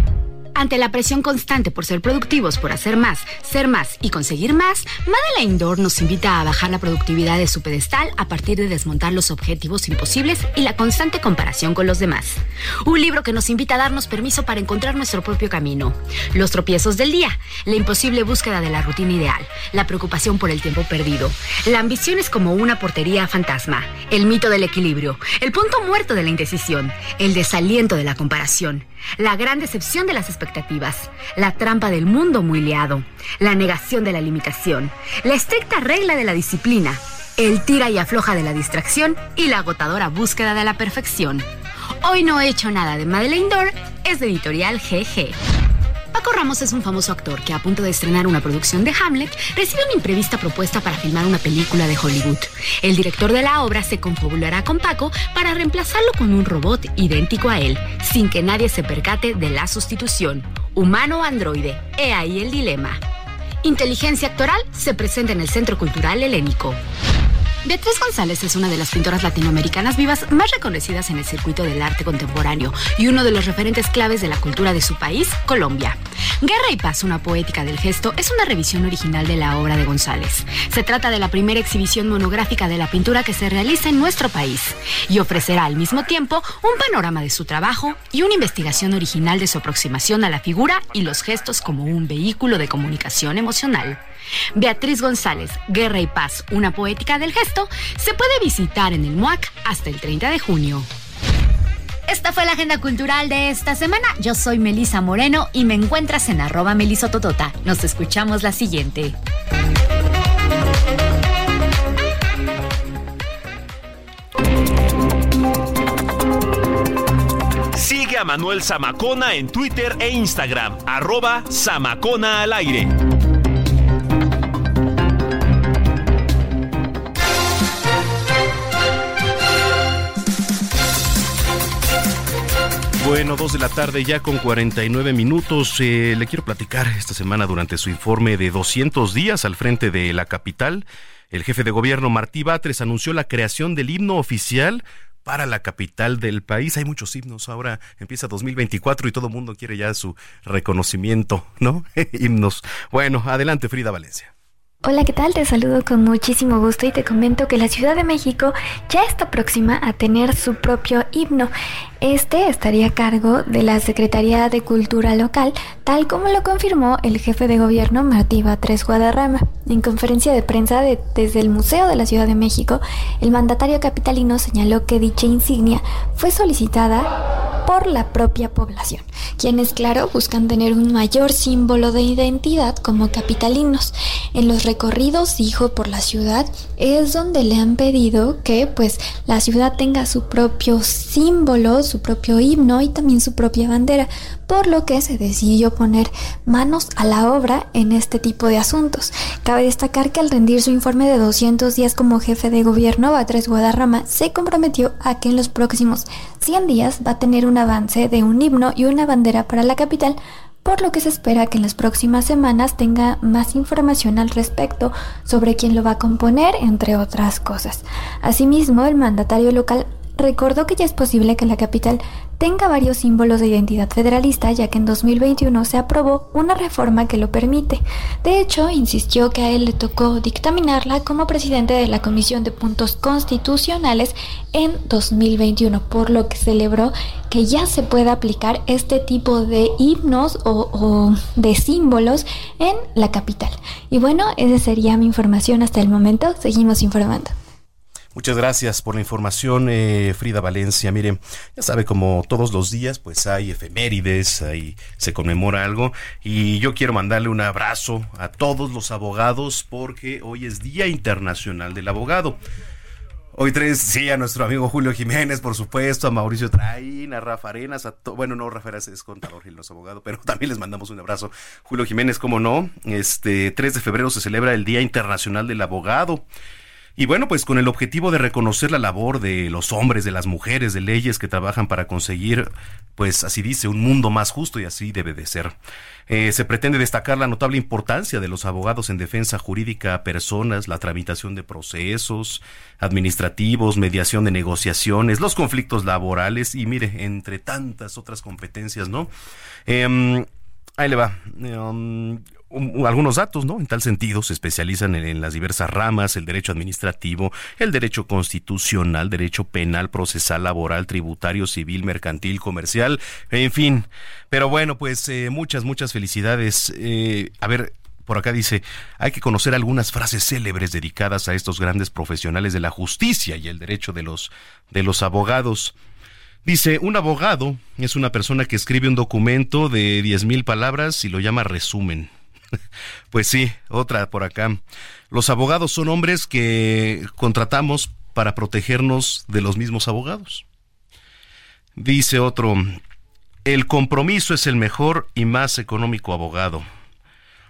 Ante la presión constante por ser productivos, por hacer más, ser más y conseguir más, Madela Indoor nos invita a bajar la productividad de su pedestal a partir de desmontar los objetivos imposibles y la constante comparación con los demás. Un libro que nos invita a darnos permiso para encontrar nuestro propio camino. Los tropiezos del día, la imposible búsqueda de la rutina ideal, la preocupación por el tiempo perdido. La ambición es como una portería fantasma, el mito del equilibrio, el punto muerto de la indecisión, el desaliento de la comparación la gran decepción de las expectativas, la trampa del mundo muy liado, la negación de la limitación, la estricta regla de la disciplina, el tira y afloja de la distracción y la agotadora búsqueda de la perfección. Hoy no he hecho nada de Madeleine Dor, es de editorial GG. Paco Ramos es un famoso actor que a punto de estrenar una producción de Hamlet recibe una imprevista propuesta para filmar una película de Hollywood. El director de la obra se confabulará con Paco para reemplazarlo con un robot idéntico a él, sin que nadie se percate de la sustitución. Humano o androide, he ahí el dilema. Inteligencia actoral se presenta en el Centro Cultural Helénico. Beatriz González es una de las pintoras latinoamericanas vivas más reconocidas en el circuito del arte contemporáneo y uno de los referentes claves de la cultura de su país, Colombia. Guerra y Paz, una poética del gesto, es una revisión original de la obra de González. Se trata de la primera exhibición monográfica de la pintura que se realiza en nuestro país y ofrecerá al mismo tiempo un panorama de su trabajo y una investigación original de su aproximación a la figura y los gestos como un vehículo de comunicación emocional. Beatriz González, Guerra y Paz, una poética del gesto, se puede visitar en el MUAC hasta el 30 de junio. Esta fue la agenda cultural de esta semana. Yo soy Melisa Moreno y me encuentras en arroba melisototota. Nos escuchamos la siguiente. Sigue a Manuel Zamacona en Twitter e Instagram, arroba Zamacona al aire. Bueno, dos de la tarde ya con 49 minutos. Eh, le quiero platicar esta semana durante su informe de 200 días al frente de la capital. El jefe de gobierno Martí Batres anunció la creación del himno oficial para la capital del país. Hay muchos himnos. Ahora empieza 2024 y todo el mundo quiere ya su reconocimiento, ¿no? himnos. Bueno, adelante Frida Valencia. Hola, ¿qué tal? Te saludo con muchísimo gusto y te comento que la Ciudad de México ya está próxima a tener su propio himno. Este estaría a cargo de la Secretaría de Cultura Local, tal como lo confirmó el jefe de gobierno Martí Batres Guadarrama. En conferencia de prensa desde el Museo de la Ciudad de México, el mandatario capitalino señaló que dicha insignia fue solicitada por la propia población, quienes, claro, buscan tener un mayor símbolo de identidad como capitalinos. En los recorridos, dijo, por la ciudad, es donde le han pedido que, pues, la ciudad tenga su propio símbolo, su propio himno y también su propia bandera, por lo que se decidió poner manos a la obra en este tipo de asuntos. Cabe destacar que al rendir su informe de 200 días como jefe de gobierno, Batres Guadarrama se comprometió a que en los próximos 100 días va a tener un avance de un himno y una bandera para la capital, por lo que se espera que en las próximas semanas tenga más información al respecto sobre quién lo va a componer, entre otras cosas. Asimismo, el mandatario local recordó que ya es posible que la capital tenga varios símbolos de identidad federalista, ya que en 2021 se aprobó una reforma que lo permite. De hecho, insistió que a él le tocó dictaminarla como presidente de la Comisión de Puntos Constitucionales en 2021, por lo que celebró que ya se puede aplicar este tipo de himnos o, o de símbolos en la capital. Y bueno, esa sería mi información hasta el momento. Seguimos informando. Muchas gracias por la información, eh, Frida Valencia. Mire, ya sabe, como todos los días, pues hay efemérides, ahí se conmemora algo. Y yo quiero mandarle un abrazo a todos los abogados porque hoy es Día Internacional del Abogado. Hoy tres, sí, a nuestro amigo Julio Jiménez, por supuesto, a Mauricio Traín, a Rafa Arenas, a bueno, no, Rafa Arenas es contador y no es abogado, pero también les mandamos un abrazo. Julio Jiménez, cómo no, este 3 de febrero se celebra el Día Internacional del Abogado. Y bueno, pues con el objetivo de reconocer la labor de los hombres, de las mujeres, de leyes que trabajan para conseguir, pues así dice, un mundo más justo y así debe de ser. Eh, se pretende destacar la notable importancia de los abogados en defensa jurídica a personas, la tramitación de procesos administrativos, mediación de negociaciones, los conflictos laborales y mire, entre tantas otras competencias, ¿no? Em, ahí le va. Algunos datos, ¿no? En tal sentido, se especializan en, las diversas ramas, el derecho administrativo, el derecho constitucional, derecho penal, procesal, laboral, tributario, civil, mercantil, comercial, en fin. Pero bueno, pues eh, muchas, muchas felicidades. Eh, a ver, por acá dice, hay que conocer algunas frases célebres dedicadas a estos grandes profesionales de la justicia y el derecho de los, de los abogados. Dice, un abogado es una persona que escribe un documento de diez mil palabras y lo llama resumen. Pues sí, otra por acá. Los abogados son hombres que contratamos para protegernos de los mismos abogados. Dice otro, el compromiso es el mejor y más económico abogado.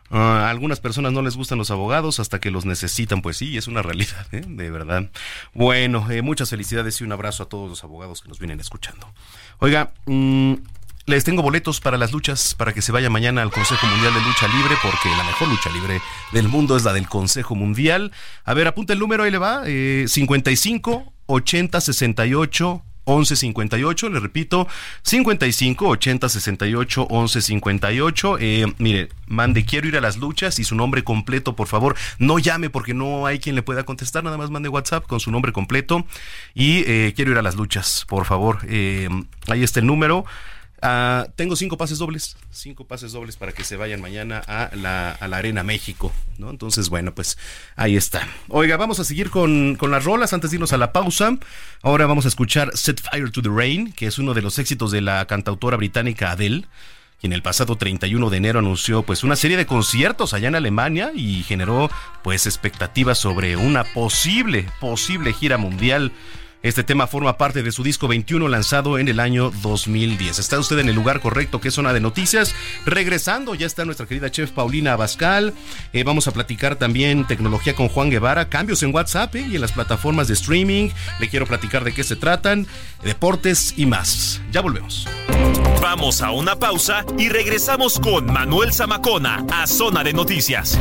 a algunas personas no les gustan los abogados hasta que los necesitan, pues sí, es una realidad, ¿eh? de verdad. Bueno, eh, muchas felicidades y un abrazo a todos los abogados que nos vienen escuchando. Oiga, mmm, les tengo boletos para las luchas para que se vaya mañana al Consejo Mundial de Lucha Libre, porque la mejor lucha libre del mundo es la del Consejo Mundial. A ver, apunta el número, ahí le va: eh, 55 80 68 11 58, le repito, 55 80 68 11 58. Eh, mire, mande quiero ir a las luchas y su nombre completo, por favor. No llame porque no hay quien le pueda contestar, nada más mande WhatsApp con su nombre completo y eh, quiero ir a las luchas, por favor. Eh, ahí está el número. Ah, tengo cinco pases dobles, cinco pases dobles para que se vayan mañana a la, a la Arena México, ¿no? Entonces, bueno, pues ahí está. Oiga, vamos a seguir con, con, las rolas antes de irnos a la pausa. Ahora vamos a escuchar Set Fire to the Rain, que es uno de los éxitos de la cantautora británica Adele quien el pasado 31 de enero anunció pues una serie de conciertos allá en Alemania y generó pues expectativas sobre una posible, posible gira mundial. Este tema forma parte de su disco 21 lanzado en el año 2010. Está usted en el lugar correcto, que es zona de noticias. Regresando, ya está nuestra querida chef Paulina Abascal. Eh, vamos a platicar también tecnología con Juan Guevara, cambios en WhatsApp eh, y en las plataformas de streaming. Le quiero platicar de qué se tratan, deportes y más. Ya volvemos. Vamos a una pausa y regresamos con Manuel Zamacona a Zona de Noticias.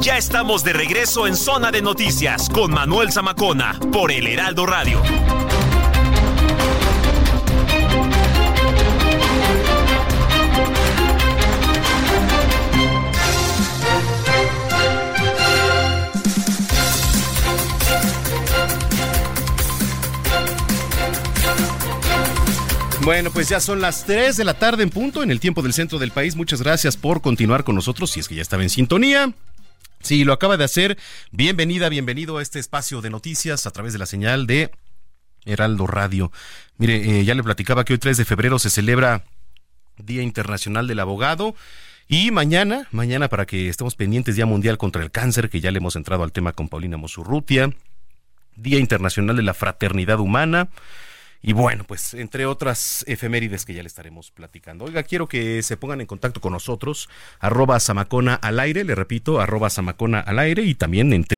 Ya estamos de regreso en Zona de Noticias con Manuel Zamacona por el Heraldo Radio. Bueno, pues ya son las 3 de la tarde en punto en el tiempo del centro del país. Muchas gracias por continuar con nosotros si es que ya estaba en sintonía. Si lo acaba de hacer, bienvenida, bienvenido a este espacio de noticias a través de la señal de Heraldo Radio. Mire, eh, ya le platicaba que hoy 3 de febrero se celebra Día Internacional del Abogado. Y mañana, mañana para que estemos pendientes Día Mundial contra el Cáncer, que ya le hemos entrado al tema con Paulina Mosurrutia, Día Internacional de la Fraternidad Humana, y bueno, pues entre otras efemérides que ya le estaremos platicando. Oiga, quiero que se pongan en contacto con nosotros, arroba Samacona al aire, le repito, arroba Samacona al aire y también en...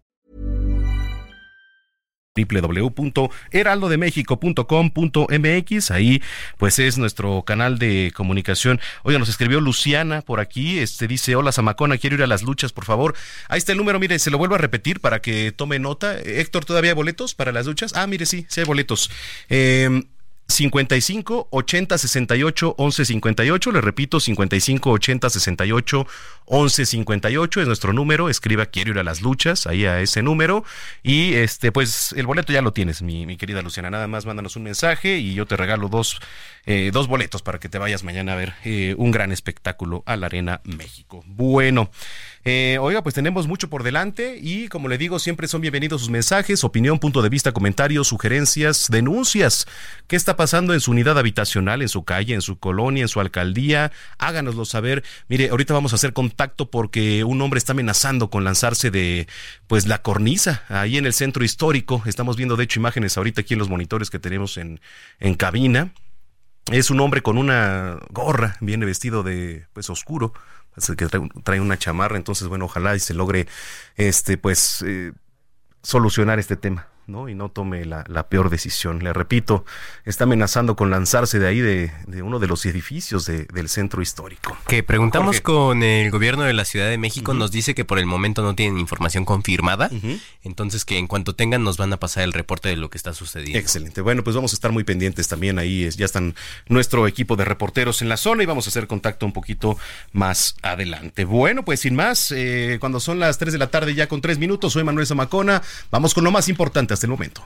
www.heraldodemexico.com.mx ahí pues es nuestro canal de comunicación. Oiga, nos escribió Luciana por aquí, este dice, "Hola Zamacona, quiero ir a las luchas, por favor." Ahí está el número, mire, se lo vuelvo a repetir para que tome nota. Héctor, ¿todavía hay boletos para las luchas? Ah, mire, sí, sí hay boletos. Eh 55 80 68 11 58. Le repito, 55 80 68 11 58 es nuestro número. Escriba quiero ir a las luchas, ahí a ese número. Y este, pues el boleto ya lo tienes, mi, mi querida Luciana. Nada más mándanos un mensaje y yo te regalo dos, eh, dos boletos para que te vayas mañana a ver eh, un gran espectáculo a la Arena México. Bueno. Eh, oiga, pues tenemos mucho por delante y como le digo, siempre son bienvenidos sus mensajes, opinión, punto de vista, comentarios, sugerencias, denuncias. ¿Qué está pasando en su unidad habitacional, en su calle, en su colonia, en su alcaldía? Háganoslo saber. Mire, ahorita vamos a hacer contacto porque un hombre está amenazando con lanzarse de pues la cornisa ahí en el centro histórico. Estamos viendo de hecho imágenes ahorita aquí en los monitores que tenemos en, en cabina. Es un hombre con una gorra, viene vestido de pues oscuro, que trae, una chamarra, entonces bueno, ojalá y se logre este pues eh, solucionar este tema. ¿No? y no tome la, peor decisión. Le repito, está amenazando con lanzarse de ahí de, uno de los edificios del centro histórico. Que preguntamos con el gobierno de la Ciudad de México, nos dice que por el momento no tienen información confirmada, entonces que en cuanto tengan nos van a pasar el reporte de lo que está sucediendo. Excelente. Bueno, pues vamos a estar muy pendientes también ahí, ya están nuestro equipo de reporteros en la zona y vamos a hacer contacto un poquito más adelante. Bueno, pues sin más, eh, cuando son las 3 de la tarde ya con 3 minutos, soy Manuel Zamacona, vamos con lo más importante hasta el momento.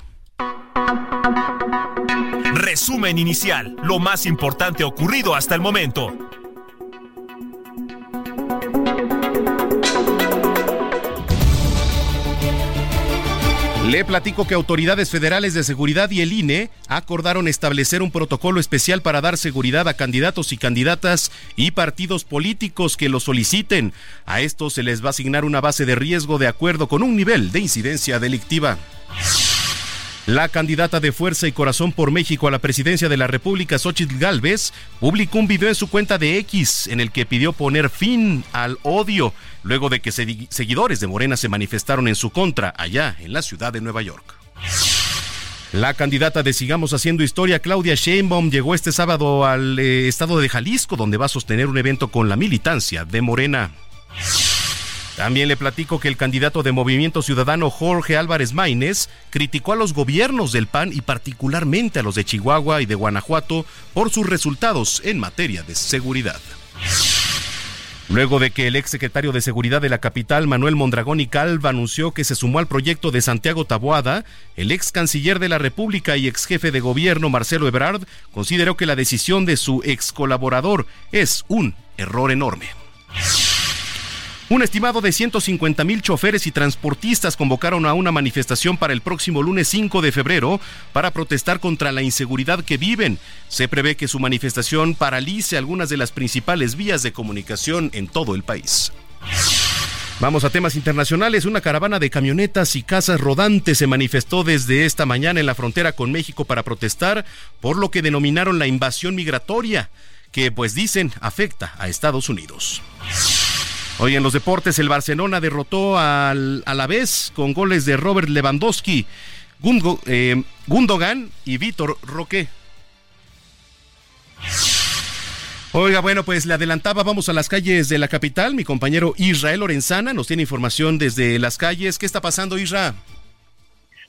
Resumen inicial, lo más importante ocurrido hasta el momento. Le platico que autoridades federales de seguridad y el INE acordaron establecer un protocolo especial para dar seguridad a candidatos y candidatas y partidos políticos que lo soliciten. A estos se les va a asignar una base de riesgo de acuerdo con un nivel de incidencia delictiva. La candidata de Fuerza y Corazón por México a la presidencia de la República, Xochitl Galvez, publicó un video en su cuenta de X en el que pidió poner fin al odio luego de que seguidores de Morena se manifestaron en su contra allá en la ciudad de Nueva York. La candidata de Sigamos Haciendo Historia, Claudia Sheinbaum, llegó este sábado al eh, estado de Jalisco, donde va a sostener un evento con la militancia de Morena. También le platico que el candidato de Movimiento Ciudadano Jorge Álvarez Maínez criticó a los gobiernos del PAN y particularmente a los de Chihuahua y de Guanajuato por sus resultados en materia de seguridad. Luego de que el ex secretario de Seguridad de la capital, Manuel Mondragón y Calva, anunció que se sumó al proyecto de Santiago Taboada, el ex canciller de la República y ex jefe de gobierno, Marcelo Ebrard, consideró que la decisión de su ex colaborador es un error enorme. Un estimado de 150 mil choferes y transportistas convocaron a una manifestación para el próximo lunes 5 de febrero para protestar contra la inseguridad que viven. Se prevé que su manifestación paralice algunas de las principales vías de comunicación en todo el país. Vamos a temas internacionales. Una caravana de camionetas y casas rodantes se manifestó desde esta mañana en la frontera con México para protestar por lo que denominaron la invasión migratoria, que pues dicen afecta a Estados Unidos. Hoy en los deportes, el Barcelona derrotó al, a la vez con goles de Robert Lewandowski, eh, Gundogan y Víctor Roque. Oiga, bueno, pues le adelantaba, vamos a las calles de la capital. Mi compañero Israel Lorenzana nos tiene información desde las calles. ¿Qué está pasando, Israel?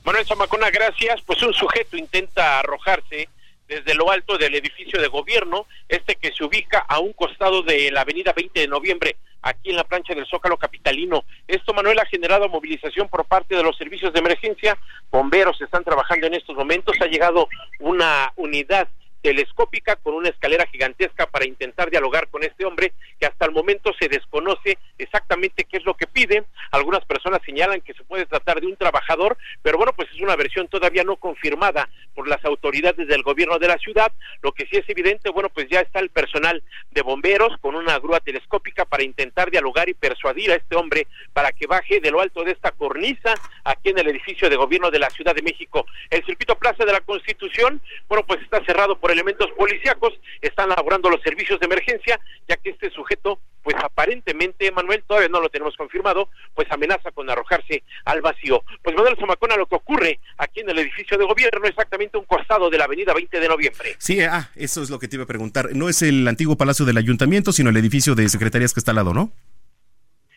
Manuel Zamacona, gracias. Pues un sujeto intenta arrojarse desde lo alto del edificio de gobierno, este que se ubica a un costado de la avenida 20 de noviembre aquí en la plancha del Zócalo Capitalino. Esto, Manuel, ha generado movilización por parte de los servicios de emergencia. Bomberos están trabajando en estos momentos. Ha llegado una unidad telescópica con una escalera gigantesca para intentar dialogar con este hombre que hasta el momento se desconoce exactamente qué es lo que pide. Algunas personas señalan que se puede tratar de un trabajador, pero bueno, pues es una versión todavía no confirmada por las autoridades del gobierno de la ciudad. Lo que sí es evidente, bueno, pues ya está el personal de bomberos con una grúa telescópica para intentar dialogar y persuadir a este hombre para que baje de lo alto de esta cornisa aquí en el edificio de gobierno de la Ciudad de México. El circuito Plaza de la Constitución, bueno, pues está cerrado por elementos policíacos, están laborando los servicios de emergencia, ya que este sujeto, pues aparentemente, Manuel, todavía no lo tenemos confirmado, pues amenaza con arrojarse al vacío. Pues Manuel Zamacona, lo que ocurre aquí en el edificio de gobierno, exactamente un costado de la avenida 20 de noviembre. Sí, ah, eso es lo que te iba a preguntar. No es el antiguo palacio del ayuntamiento, sino el edificio de secretarías que está al lado, ¿no?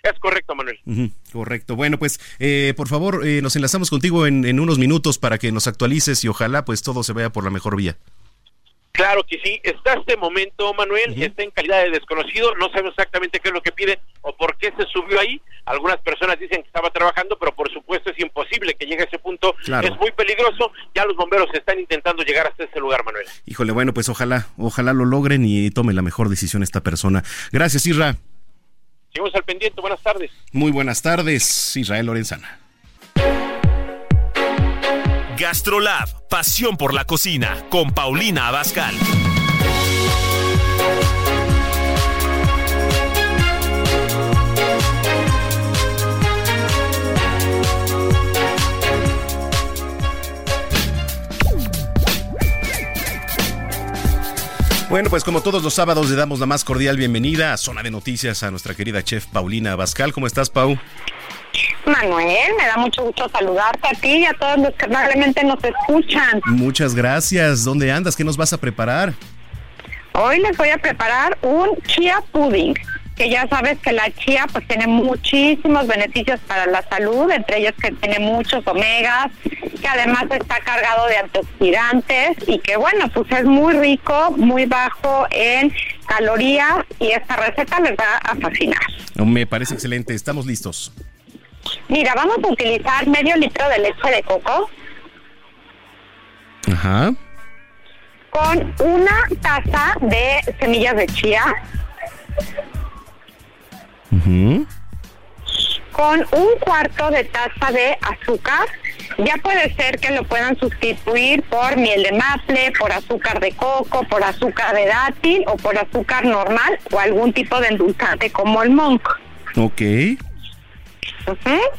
Es correcto, Manuel. correcto. Bueno, pues eh, por favor, eh, nos enlazamos contigo en, en, unos minutos para que nos actualices y ojalá pues todo se vea por la mejor vía. Claro que sí, está este momento, Manuel, está en calidad de desconocido, no sabemos exactamente qué es lo que pide o por qué se subió ahí. Algunas personas dicen que estaba trabajando, pero por supuesto es imposible que llegue a ese punto. Claro. Es muy peligroso. Ya los bomberos están intentando llegar hasta ese lugar, Manuel. Híjole, bueno, pues ojalá, ojalá lo logren y tome la mejor decisión esta persona. Gracias, Isra. Seguimos al pendiente. Buenas tardes. Muy buenas tardes, Israel Lorenzana. Gastrolab, pasión por la cocina, con Paulina Abascal. Bueno, pues como todos los sábados le damos la más cordial bienvenida a Zona de Noticias a nuestra querida chef Paulina Abascal. ¿Cómo estás, Pau? Manuel, me da mucho gusto saludarte a ti y a todos los que probablemente nos escuchan. Muchas gracias. ¿Dónde andas? ¿Qué nos vas a preparar? Hoy les voy a preparar un chia pudding, que ya sabes que la chía pues tiene muchísimos beneficios para la salud, entre ellos que tiene muchos omegas, que además está cargado de antioxidantes y que bueno, pues es muy rico, muy bajo en calorías y esta receta les va a fascinar. Me parece excelente. Estamos listos. Mira, vamos a utilizar medio litro de leche de coco Ajá. con una taza de semillas de chía, Ujú. con un cuarto de taza de azúcar. Ya puede ser que lo puedan sustituir por miel de maple, por azúcar de coco, por azúcar de dátil o por azúcar normal o algún tipo de endulzante como el monk. Ok.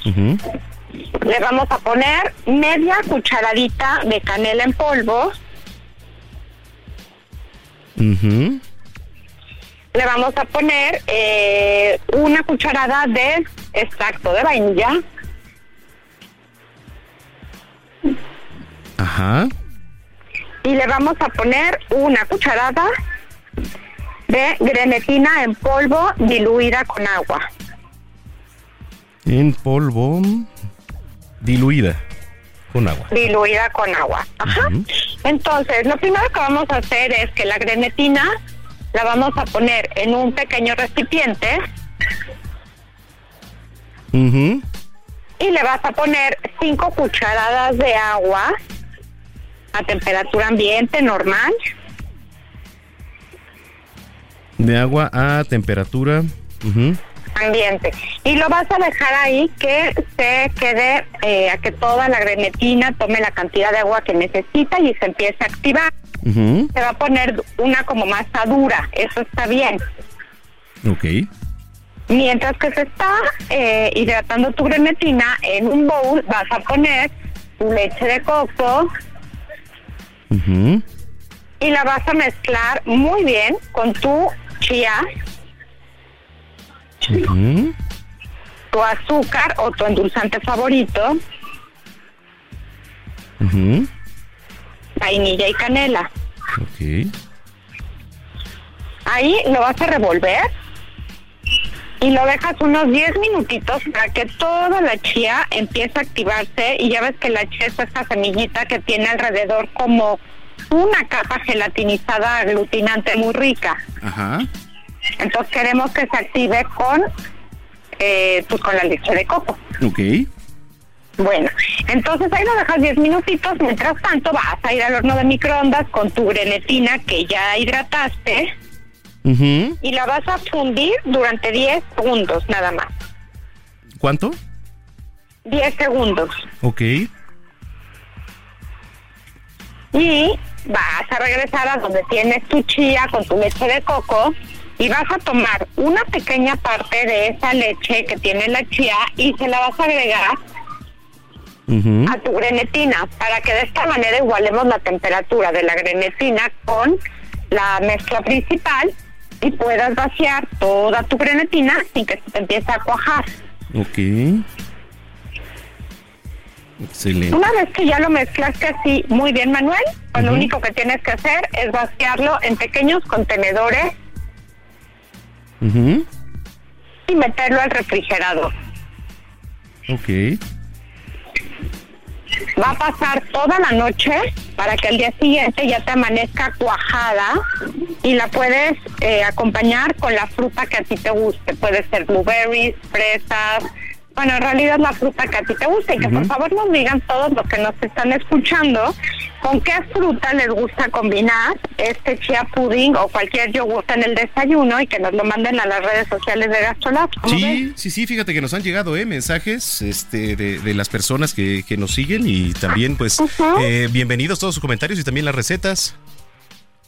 Le vamos a poner media cucharadita de canela en polvo. Le vamos a poner eh, una cucharada de extracto de vainilla. Ajá. y le vamos a poner una cucharada de grenetina en polvo diluida con agua. En polvo diluida con agua. Diluida con agua. Ajá. Entonces, lo primero que vamos a hacer es que la grenetina la vamos a poner en un pequeño recipiente Ujú. y le vas a poner cinco cucharadas de agua a temperatura ambiente normal. De agua a temperatura. Ujú. Ambiente. Y lo vas a dejar ahí que se quede eh, a que toda la grenetina tome la cantidad de agua que necesita y se empiece a activar. Se va a poner una como masa dura eso está bien. Ok. mientras que se está eh, hidratando tu grenetina en un bowl vas a poner tu leche de coco y la vas a mezclar muy bien con tu chía Tu azúcar o tu endulzante favorito Ujú. vainilla y canela Ok. Ahí lo vas a revolver y lo dejas unos 10 minutitos para que toda la chía empiece a activarse y ya ves que la chía es esta semillita que tiene alrededor como una capa gelatinizada aglutinante muy rica. Ajá. Entonces queremos que se active con eh, pues con la leche de coco. Ok. Bueno, entonces ahí lo dejas 10 minutitos, mientras tanto vas a ir al horno de microondas con tu grenetina que ya hidrataste y la vas a fundir durante 10 segundos nada más. ¿Cuánto? 10 segundos. Ok. Y vas a regresar a donde tienes tu chía con tu leche de coco y vas a tomar una pequeña parte de esa leche que tiene la chía y se la vas a agregar a tu grenetina para que de esta manera igualemos la temperatura de la grenetina con la mezcla principal y puedas vaciar toda tu grenetina sin que se te empiece a cuajar. Ok. Excelente. Una vez que ya lo mezclaste así muy bien, Manuel, pues lo único que tienes que hacer es vaciarlo en pequeños contenedores Ujú. y meterlo al refrigerador. Ok. Va a pasar toda la noche para que al día siguiente ya te amanezca cuajada y la puedes eh, acompañar con la fruta que a ti te guste. Puede ser blueberries, fresas, bueno, en realidad la fruta que a ti te gusta y que por favor nos digan todos los que nos están escuchando con qué fruta les gusta combinar este chia pudding o cualquier yogur en el desayuno y que nos lo manden a las redes sociales de Gastrolab. Sí, sí, sí, fíjate que nos han llegado eh, mensajes este, de, las personas que, que, nos siguen y también pues eh, bienvenidos todos sus comentarios y también las recetas.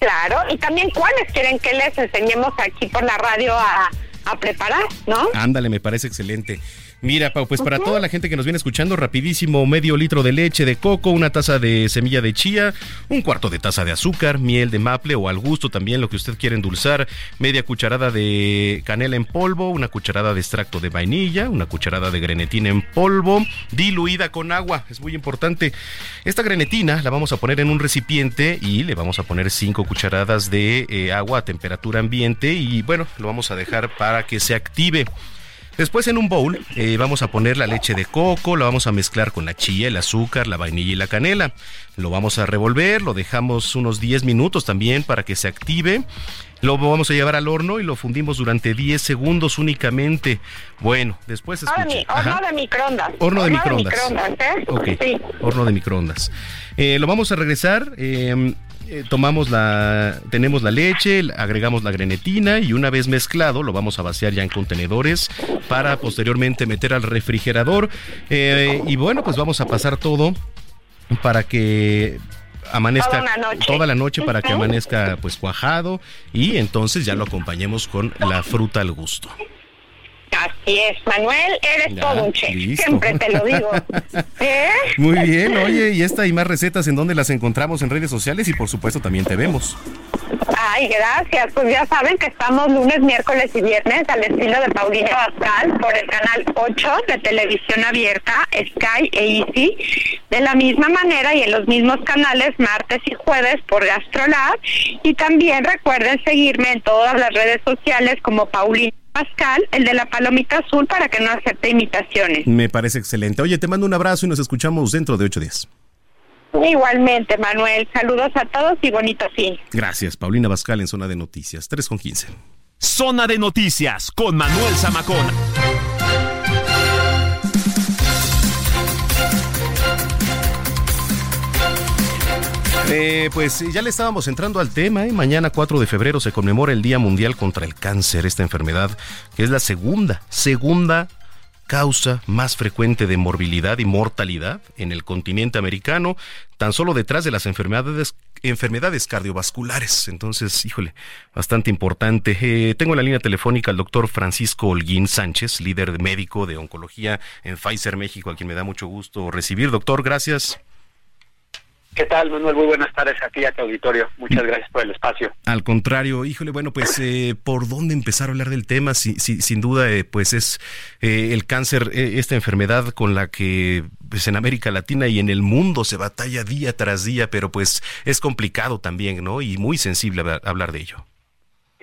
Claro, y también cuáles quieren que les enseñemos aquí por la radio a, a preparar, ¿no? Ándale, me parece excelente. Mira, Pau, pues para toda la gente que nos viene escuchando, rapidísimo, medio litro de leche de coco, una taza de semilla de chía, un cuarto de taza de azúcar, miel de maple o al gusto también lo que usted quiera endulzar, media cucharada de canela en polvo, una cucharada de extracto de vainilla, una cucharada de grenetina en polvo, diluida con agua, es muy importante. Esta grenetina la vamos a poner en un recipiente y le vamos a poner cinco cucharadas de eh, agua a temperatura ambiente y bueno, lo vamos a dejar para que se active. Después en un bowl eh, vamos a poner la leche de coco, la vamos a mezclar con la chía, el azúcar, la vainilla y la canela. Lo vamos a revolver, lo dejamos unos 10 minutos también para que se active. Lo vamos a llevar al horno y lo fundimos durante 10 segundos únicamente. Bueno, después escuche. horno de microondas. Horno de microondas. ¿eh? sí. horno de microondas. Eh, lo vamos a regresar. Eh, eh, tomamos la, tenemos la leche, agregamos la grenetina y una vez mezclado lo vamos a vaciar ya en contenedores para posteriormente meter al refrigerador. Eh, y bueno, pues vamos a pasar todo para que amanezca toda, la noche para que amanezca pues cuajado y entonces ya lo acompañemos con la fruta al gusto. Así es, Manuel, eres todo un chef, siempre te lo digo. ¿Eh? Muy bien, oye, y esta y más recetas en donde las encontramos en redes sociales y por supuesto también te vemos. Ay, gracias. Pues ya saben que estamos lunes, miércoles y viernes al estilo de Paulina Bascal por el canal 8 de televisión abierta, Sky e Easy. De la misma manera y en los mismos canales martes y jueves por Gastrolab. Y también recuerden seguirme en todas las redes sociales como Paulina Pascal, el de la palomita azul, para que no acepte imitaciones. Me parece excelente. Oye, te mando un abrazo y nos escuchamos dentro de ocho días. Igualmente, Manuel. Saludos a todos y bonito fin. Gracias, Paulina Pascal en Zona de Noticias, 3 con 15. Zona de Noticias con Manuel Zamacón. Eh, pues ya le estábamos entrando al tema. ¿eh? Mañana 4 de febrero se conmemora el Día Mundial contra el Cáncer, esta enfermedad que es la segunda, segunda causa más frecuente de morbilidad y mortalidad en el continente americano, tan solo detrás de las enfermedades, enfermedades cardiovasculares. Entonces, híjole, bastante importante. Eh, tengo en la línea telefónica al doctor Francisco Holguín Sánchez, líder médico de oncología en Pfizer México, a quien me da mucho gusto recibir. Doctor, gracias. ¿Qué tal, Manuel? Muy buenas tardes aquí a tu auditorio. Muchas gracias por el espacio. Al contrario, híjole, bueno, pues, eh, ¿por dónde empezar a hablar del tema? Si, sin duda, eh, pues es eh, el cáncer, esta enfermedad con la que pues, en América Latina y en el mundo se batalla día tras día, pero pues es complicado también, ¿no? Y muy sensible hablar de ello.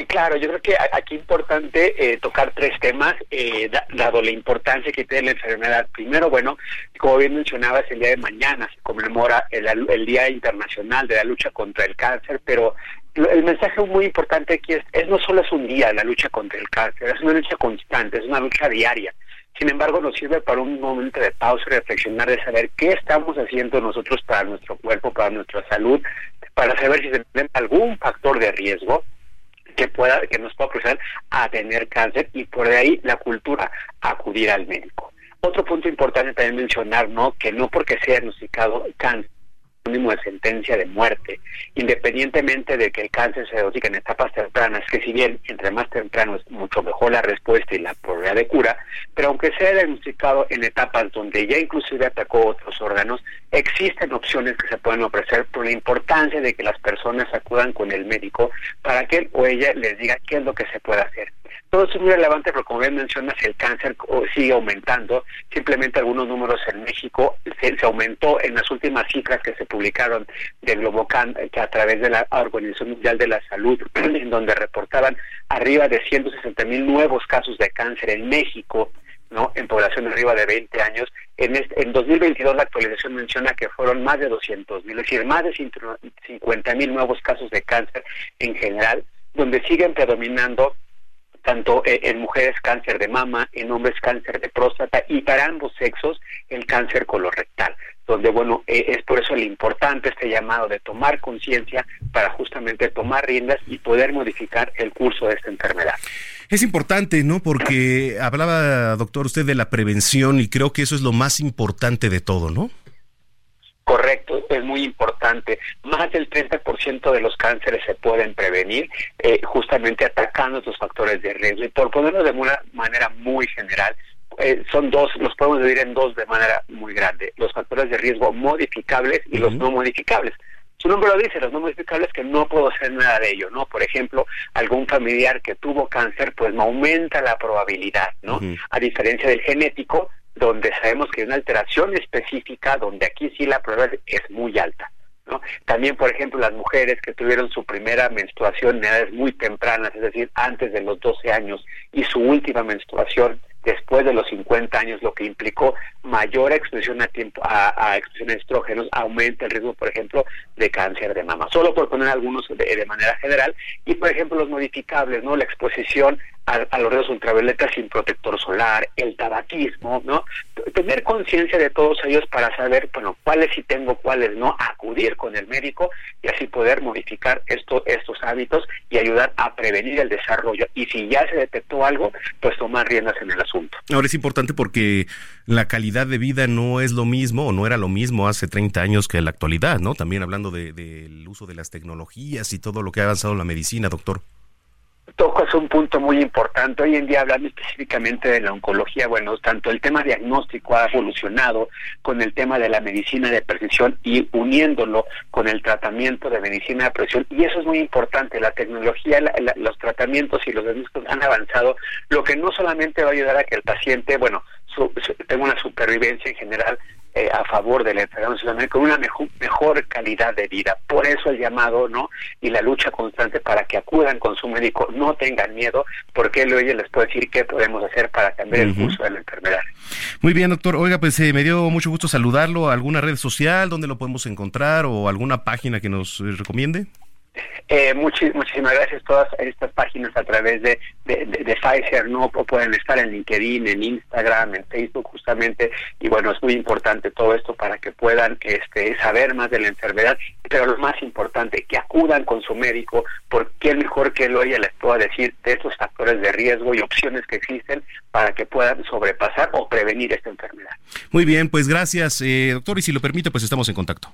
Claro, yo creo que aquí es importante eh, tocar tres temas, eh, dado la importancia que tiene la enfermedad. Primero, bueno, como bien mencionabas, el día de mañana se conmemora el, Día Internacional de la Lucha contra el Cáncer, pero el mensaje muy importante aquí es, es no solo es un día la lucha contra el cáncer, es una lucha constante, es una lucha diaria. Sin embargo, nos sirve para un momento de pausa y reflexionar de saber qué estamos haciendo nosotros para nuestro cuerpo, para nuestra salud, para saber si tenemos algún factor de riesgo que pueda que nos pueda proceder a tener cáncer y por ahí la cultura acudir al médico. Otro punto importante también mencionar, ¿no? Que no porque sea diagnosticado cáncer de sentencia de muerte, independientemente de que el cáncer se diagnostique en etapas tempranas, que si bien entre más temprano es mucho mejor la respuesta y la probabilidad de cura, pero aunque sea diagnosticado en etapas donde ya inclusive atacó otros órganos, existen opciones que se pueden ofrecer por la importancia de que las personas acudan con el médico para que él o ella les diga qué es lo que se puede hacer. Todo es muy relevante porque, como bien mencionas, el cáncer sigue aumentando. Simplemente algunos números en México se, aumentó en las últimas cifras que se publicaron de Globocan, que a través de la Organización Mundial de la Salud, en donde reportaban arriba de 160 mil nuevos casos de cáncer en México ¿no? En población arriba de 20 años. En, en 2022 la actualización menciona que fueron más de 200 mil, es decir, más de 50 mil nuevos casos de cáncer en general, donde siguen predominando tanto eh, en mujeres cáncer de mama, en hombres cáncer de próstata y para ambos sexos el cáncer colorectal, donde bueno, eh, es por eso el importante este llamado de tomar conciencia para justamente tomar riendas y poder modificar el curso de esta enfermedad. Es importante, ¿no? Porque hablaba, doctor, usted de la prevención y creo que eso es lo más importante de todo, ¿no? Correcto, es muy importante. Más del 30% de los cánceres se pueden prevenir eh, justamente atacando estos factores de riesgo. Y por ponerlo de una manera muy general, eh, son dos, los podemos dividir en dos de manera muy grande. Los factores de riesgo modificables y los no modificables. Su nombre lo dice, los no modificables que no puedo hacer nada de ello, ¿no? Por ejemplo, algún familiar que tuvo cáncer, pues me aumenta la probabilidad, ¿no? A diferencia del genético, donde sabemos que hay una alteración específica, donde aquí sí la probabilidad es muy alta. ¿no? También, por ejemplo, las mujeres que tuvieron su primera menstruación en edades muy tempranas, es decir, antes de los 12 años, y su última menstruación después de los 50 años, lo que implicó mayor exposición a tiempo a, a exposición a estrógenos, aumenta el riesgo, por ejemplo, de cáncer de mama. Solo por poner algunos de, de manera general. Y, por ejemplo, los modificables, ¿no? La exposición a, los rayos ultravioletas sin protector solar, el tabaquismo, ¿no? Tener conciencia de todos ellos para saber, bueno, cuáles sí tengo, cuáles no, acudir con el médico y así poder modificar esto, estos hábitos y ayudar a prevenir el desarrollo. Y si ya se detectó algo, pues tomar riendas en el asunto. Ahora es importante porque la calidad de vida no es lo mismo o no era lo mismo hace 30 años que en la actualidad, ¿no? También hablando del de, uso de las tecnologías y todo lo que ha avanzado la medicina, doctor tocas un punto muy importante. Hoy en día, hablando específicamente de la oncología, bueno, tanto el tema diagnóstico ha evolucionado con el tema de la medicina de precisión y uniéndolo con el tratamiento de medicina de precisión. Y eso es muy importante. La tecnología, los tratamientos y los diagnósticos han avanzado, lo que no solamente va a ayudar a que el paciente, bueno, tenga una supervivencia en general, eh, a favor de la enfermedad con una mejor, mejor calidad de vida. Por eso el llamado, ¿no? Y la lucha constante para que acudan con su médico, no tengan miedo, porque él les puede decir qué podemos hacer para cambiar el curso de la enfermedad. Muy bien, doctor. Oiga, pues eh, me dio mucho gusto saludarlo. ¿Alguna red social donde lo podemos encontrar o alguna página que nos eh, recomiende? Eh, muchísimas gracias. Todas estas páginas a través de, de, de, Pfizer no pueden estar en LinkedIn, en Instagram, en Facebook justamente. Y bueno, es muy importante todo esto para que puedan este, saber más de la enfermedad. Pero lo más importante, que acudan con su médico, porque mejor que él o ella les pueda decir de estos factores de riesgo y opciones que existen para que puedan sobrepasar o prevenir esta enfermedad. Muy bien, pues gracias, eh, doctor. Y si lo permite, pues estamos en contacto.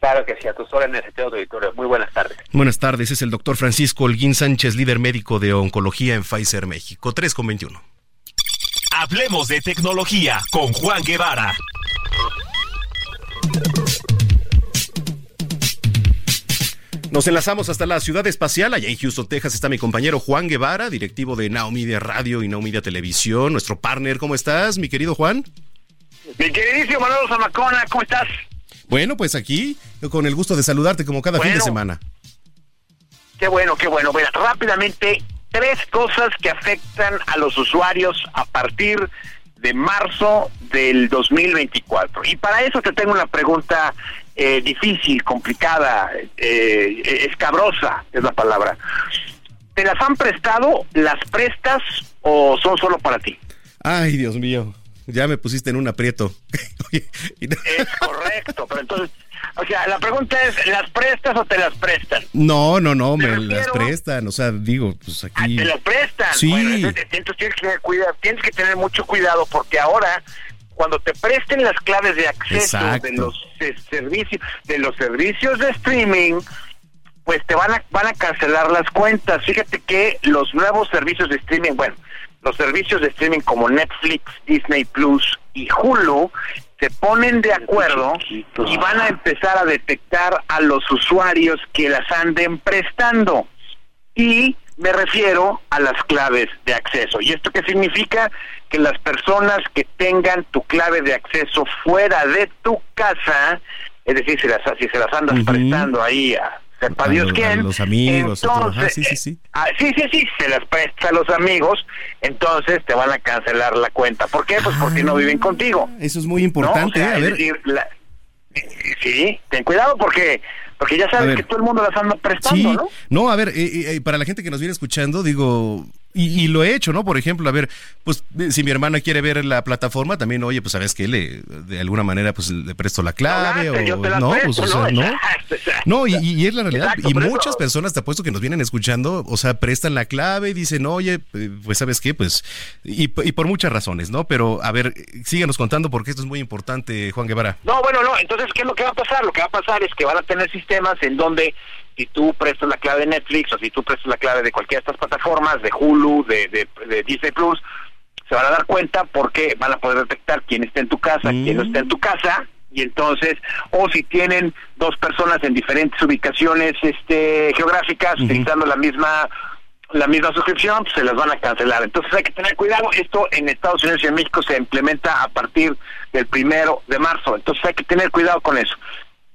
Claro que sí, a tus órdenes, de auditorio. Muy buenas tardes. Buenas tardes, es el doctor Francisco Holguín Sánchez, líder médico de oncología en Pfizer México. 3 con 21. Hablemos de tecnología con Juan Guevara. Nos enlazamos hasta la ciudad espacial. Allá en Houston, Texas, está mi compañero Juan Guevara, directivo de Now Media Radio y Now Media Televisión, nuestro partner. ¿Cómo estás, mi querido Juan? Mi queridísimo Manuel Zamacona, ¿cómo estás? Bueno, pues aquí, con el gusto de saludarte como cada fin de semana. Qué bueno, qué bueno. Bueno, rápidamente, tres cosas que afectan a los usuarios a partir de marzo del 2024. Y para eso te tengo una pregunta eh, difícil, complicada, eh, escabrosa, es la palabra. ¿Te las han prestado, las prestas o son solo para ti? Ay, Dios mío ya me pusiste en un aprieto. es correcto, pero entonces, o sea, la pregunta es, ¿las prestas o te las prestan? No, no, no, me las prestan, o sea, digo, pues aquí... Ah, ¿Te las prestan? Sí. entonces, tienes que, tener tienes que tener mucho cuidado porque ahora cuando te presten las claves de acceso de los servicios de los servicios de streaming pues te van a van a cancelar las cuentas fíjate que los nuevos servicios de streaming bueno los servicios de streaming como Netflix, Disney Plus y Hulu se ponen de acuerdo y van a empezar a detectar a los usuarios que las anden prestando. Y me refiero a las claves de acceso. ¿Y esto qué significa? Que las personas que tengan tu clave de acceso fuera de tu casa, es decir, si, las, si se las andas prestando ahí a, sepa Dios quién. los amigos. Entonces, sí, sí, sí. Ah, sí, sí, sí, se las presta a los amigos, entonces te van a cancelar la cuenta. ¿Por qué? Pues porque no viven contigo. Eso es muy importante, ¿eh? a ver. sí, ten cuidado porque porque ya sabes que todo el mundo las anda prestando, ¿no? No, a ver, eh, eh, para la gente que nos viene escuchando, digo, y, lo he hecho, ¿no? Por ejemplo, a ver, pues si mi hermana quiere ver la plataforma, también, oye, pues sabes que le, de alguna manera, pues le presto la clave o no, pues o sea, no. No, y, es la realidad. y muchas personas, te apuesto que nos vienen escuchando, o sea, prestan la clave y dicen, oye, pues sabes qué, pues, y, por muchas razones, ¿no? Pero, a ver, síganos contando porque esto es muy importante, Juan Guevara. No, bueno, no, entonces, ¿qué es lo que va a pasar? Lo que va a pasar es que van a tener sistemas en donde si tú prestas la clave de Netflix o si tú prestas la clave de cualquiera de estas plataformas, de Hulu, de, de, Disney Plus, se van a dar cuenta porque van a poder detectar quién está en tu casa, quién no está en tu casa, y entonces, o si tienen dos personas en diferentes ubicaciones este, geográficas utilizando la misma la misma suscripción, pues se las van a cancelar. Entonces hay que tener cuidado. Esto en Estados Unidos y en México se implementa a partir del primero de marzo. Entonces hay que tener cuidado con eso.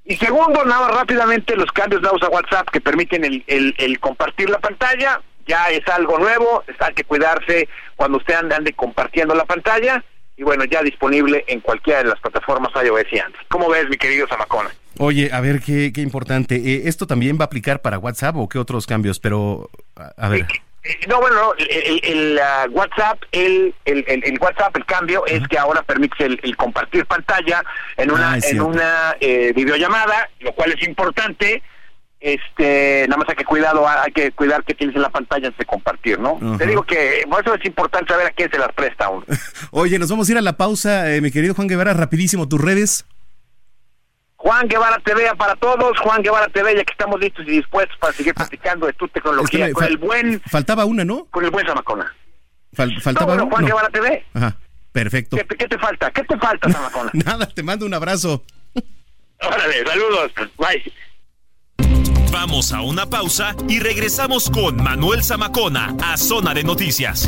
Y segundo, nada rápidamente, los cambios dados a WhatsApp que permiten el, el, compartir la pantalla, ya es algo nuevo, hay que cuidarse cuando usted ande, ande compartiendo la pantalla, y bueno, ya disponible en cualquiera de las plataformas iOS y Android. ¿Cómo ves, mi querido Samacona? Oye, a ver, qué, qué importante. Eh, ¿Esto también va a aplicar para WhatsApp o qué otros cambios? Pero, a, ver. No, bueno, el, uh, WhatsApp, el, el, WhatsApp, el cambio es que ahora permite el, compartir pantalla en una, ah, en una eh, videollamada, lo cual es importante. Este, nada más hay que cuidado, hay que cuidar que tienes en la pantalla antes de compartir, ¿no? Te digo que por eso es importante saber a quién se las presta uno. Oye, nos vamos a ir a la pausa, eh, mi querido Juan Guevara, rapidísimo tus redes. Juan Guevara TV para todos, Juan Guevara TV, ya que estamos listos y dispuestos para seguir ah, platicando de tu tecnología con el buen... Faltaba una, ¿no? Con el buen Zamacona. faltaba no, Juan Guevara TV. Ajá, perfecto. ¿Qué, te falta? ¿Qué te falta, Zamacona? Nada, te mando un abrazo. Órale, saludos, bye. Vamos a una pausa y regresamos con Manuel Zamacona a Zona de Noticias.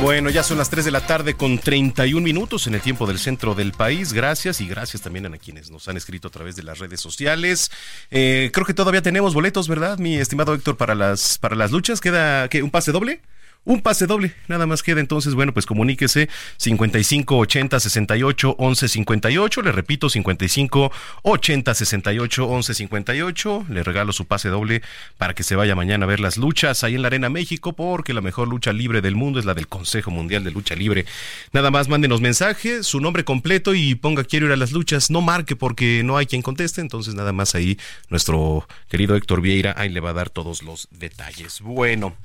Bueno, ya son las 3 de la tarde con 31 minutos en el tiempo del centro del país. Gracias y gracias también a quienes nos han escrito a través de las redes sociales. Eh, creo que todavía tenemos boletos, ¿verdad, mi estimado Héctor, para las, para las luchas? ¿Queda ¿qué, un pase doble? Un pase doble, nada más queda entonces, bueno, pues comuníquese 55 80 68 11 58, le repito 55 80 68 11 58, le regalo su pase doble para que se vaya mañana a ver las luchas ahí en la Arena México, porque la mejor lucha libre del mundo es la del Consejo Mundial de Lucha Libre. Nada más mándenos mensaje, su nombre completo y ponga quiero ir a las luchas, no marque porque no hay quien conteste, entonces nada más ahí nuestro querido Héctor Vieira ahí le va a dar todos los detalles. Bueno.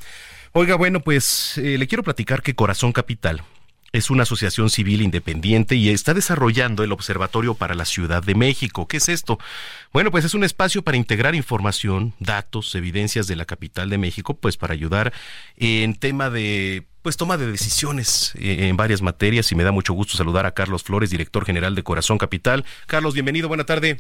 Oiga, bueno, pues eh, le quiero platicar que Corazón Capital es una asociación civil independiente y está desarrollando el Observatorio para la Ciudad de México. ¿Qué es esto? Bueno, pues es un espacio para integrar información, datos, evidencias de la capital de México, pues para ayudar en tema de pues toma de decisiones eh, en varias materias y me da mucho gusto saludar a Carlos Flores, director general de Corazón Capital. Carlos, bienvenido, buena tarde.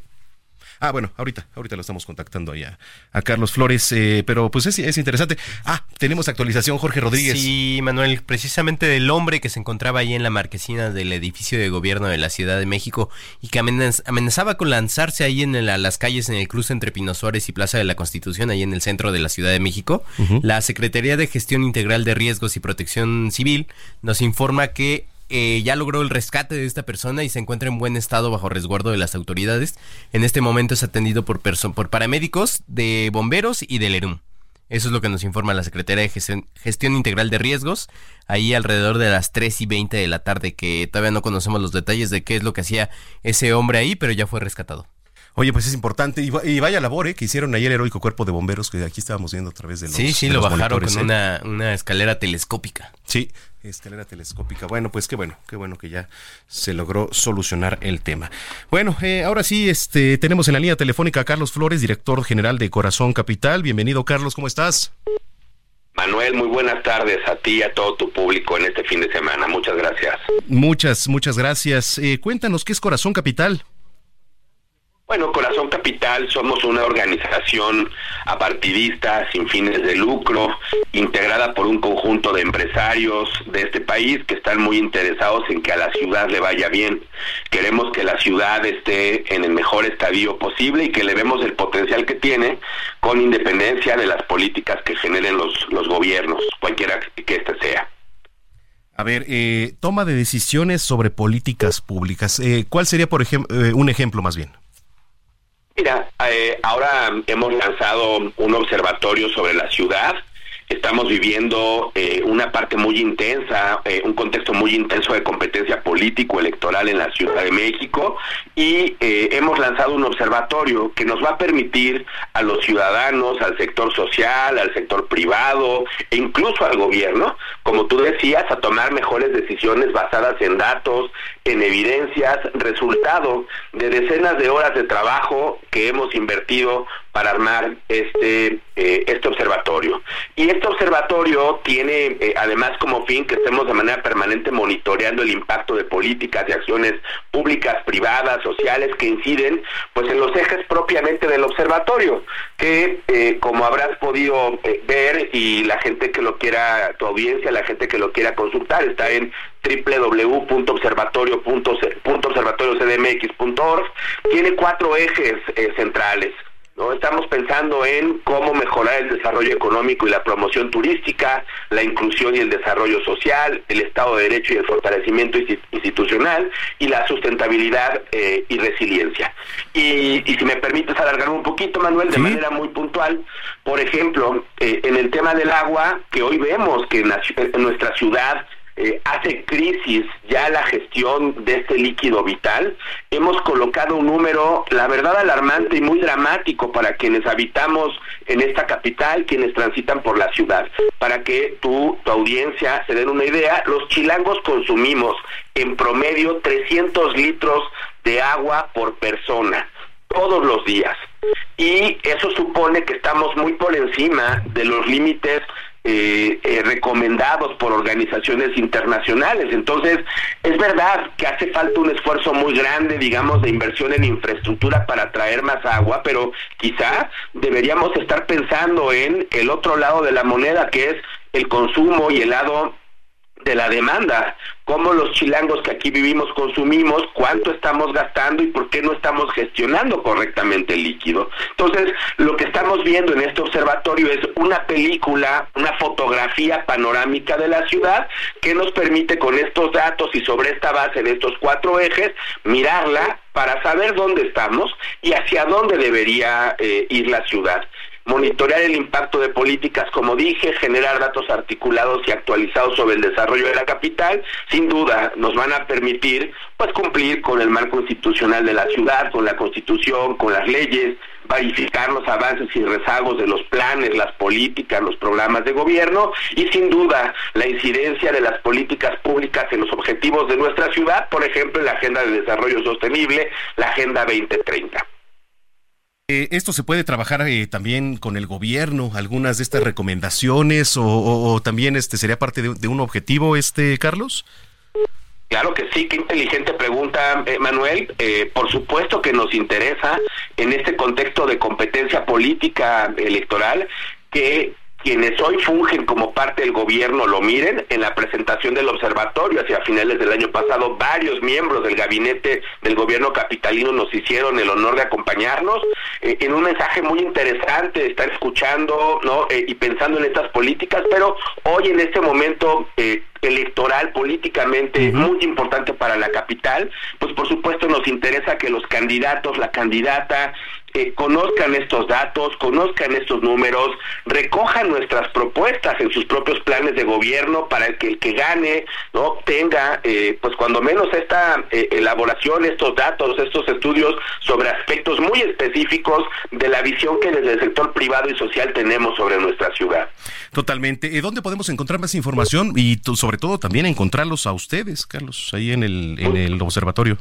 Ah, bueno, ahorita, ahorita lo estamos contactando allá a Carlos Flores, eh, pero pues es, es, interesante. Ah, tenemos actualización, Jorge Rodríguez. Sí, Manuel, precisamente del hombre que se encontraba ahí en la marquesina del edificio de gobierno de la Ciudad de México y que amenazaba con lanzarse ahí en las calles en el cruce entre Pino Suárez y Plaza de la Constitución, ahí en el centro de la Ciudad de México. La Secretaría de Gestión Integral de Riesgos y Protección Civil nos informa que eh, ya logró el rescate de esta persona y se encuentra en buen estado bajo resguardo de las autoridades. En este momento es atendido por, por paramédicos de bomberos y del ERUM. Eso es lo que nos informa la Secretaría de Gestión, Integral de Riesgos, ahí alrededor de las 3 y 20 de la tarde, que todavía no conocemos los detalles de qué es lo que hacía ese hombre ahí, pero ya fue rescatado. Oye, pues es importante. Y, vaya labor, ¿eh? Que hicieron ahí el heroico cuerpo de bomberos que aquí estábamos viendo a través de los. Sí, sí, lo bajaron con ¿eh? una, una escalera telescópica. Sí, escalera telescópica. Bueno, pues qué bueno, qué bueno que ya se logró solucionar el tema. Bueno, eh, ahora sí, este, tenemos en la línea telefónica a Carlos Flores, director general de Corazón Capital. Bienvenido, Carlos, ¿cómo estás? Manuel, muy buenas tardes a ti y a todo tu público en este fin de semana. Muchas gracias. Muchas, muchas gracias. Eh, cuéntanos qué es Corazón Capital. Bueno, Corazón Capital somos una organización apartidista sin fines de lucro, integrada por un conjunto de empresarios de este país que están muy interesados en que a la ciudad le vaya bien. Queremos que la ciudad esté en el mejor estadio posible y que le vemos el potencial que tiene con independencia de las políticas que generen los, los gobiernos, cualquiera que éste sea. A ver, eh, toma de decisiones sobre políticas públicas. Eh, ¿Cuál sería, por ejemplo, eh, un ejemplo más bien? Mira, eh, ahora hemos lanzado un observatorio sobre la ciudad. Estamos viviendo eh, una parte muy intensa, eh, un contexto muy intenso de competencia político-electoral en la Ciudad de México y eh, hemos lanzado un observatorio que nos va a permitir a los ciudadanos, al sector social, al sector privado e incluso al gobierno, como tú decías, a tomar mejores decisiones basadas en datos, en evidencias, resultado de decenas de horas de trabajo que hemos invertido para armar este, eh, este observatorio. Y este observatorio tiene eh, además como fin que estemos de manera permanente monitoreando el impacto de políticas y acciones públicas, privadas, sociales que inciden pues en los ejes propiamente del observatorio, que eh, como habrás podido ver y la gente que lo quiera, tu audiencia, la gente que lo quiera consultar, está en www.observatorio.observatoriocdmx.org, tiene cuatro ejes centrales. ¿no? Estamos pensando en cómo mejorar el desarrollo económico y la promoción turística, la inclusión y el desarrollo social, el Estado de Derecho y el fortalecimiento institucional y la sustentabilidad eh, y resiliencia. Y, si me permites alargar un poquito, Manuel, de manera muy puntual, por ejemplo, eh, en el tema del agua, que hoy vemos que en nuestra ciudad eh, hace crisis ya la gestión de este líquido vital, hemos colocado un número, la verdad, alarmante y muy dramático para quienes habitamos en esta capital, quienes transitan por la ciudad. Para que tú, tu audiencia, se den una idea, los chilangos consumimos en promedio 300 litros de agua por persona todos los días. Y eso supone que estamos muy por encima de los límites eh, eh, recomendados por organizaciones internacionales. Entonces, es verdad que hace falta un esfuerzo muy grande, digamos, de inversión en infraestructura para traer más agua, pero quizá deberíamos estar pensando en el otro lado de la moneda, que es el consumo y el lado de la demanda, cómo los chilangos que aquí vivimos consumimos, cuánto estamos gastando y por qué no estamos gestionando correctamente el líquido. Entonces, lo que estamos viendo en este observatorio es una película, una fotografía panorámica de la ciudad que nos permite con estos datos y sobre esta base de estos cuatro ejes mirarla para saber dónde estamos y hacia dónde debería eh, ir la ciudad monitorear el impacto de políticas, como dije, generar datos articulados y actualizados sobre el desarrollo de la capital, sin duda nos van a permitir pues cumplir con el marco institucional de la ciudad, con la Constitución, con las leyes, verificar los avances y rezagos de los planes, las políticas, los programas de gobierno y sin duda la incidencia de las políticas públicas en los objetivos de nuestra ciudad, por ejemplo, en la Agenda de Desarrollo Sostenible, la Agenda 2030. Eh, ¿Esto se puede trabajar eh, también con el gobierno? ¿Algunas de estas recomendaciones o, también este sería parte de, un objetivo, este Carlos? Claro que sí, qué inteligente pregunta, eh, Manuel. por supuesto que nos interesa en este contexto de competencia política electoral que quienes hoy fungen como parte del gobierno lo miren, en la presentación del observatorio hacia finales del año pasado, varios miembros del gabinete del gobierno capitalino nos hicieron el honor de acompañarnos eh, en un mensaje muy interesante, estar escuchando ¿no? Eh, y pensando en estas políticas, pero hoy en este momento eh, electoral políticamente muy importante para la capital, pues por supuesto nos interesa que los candidatos, la candidata, eh, conozcan estos datos, conozcan estos números, recojan nuestras propuestas en sus propios planes de gobierno para que el que gane no tenga, eh, pues cuando menos esta eh, elaboración, estos datos, estos estudios sobre aspectos muy específicos de la visión que desde el sector privado y social tenemos sobre nuestra ciudad. Totalmente. ¿Y dónde podemos encontrar más información y sobre todo también encontrarlos a ustedes, Carlos, ahí en el, en el observatorio?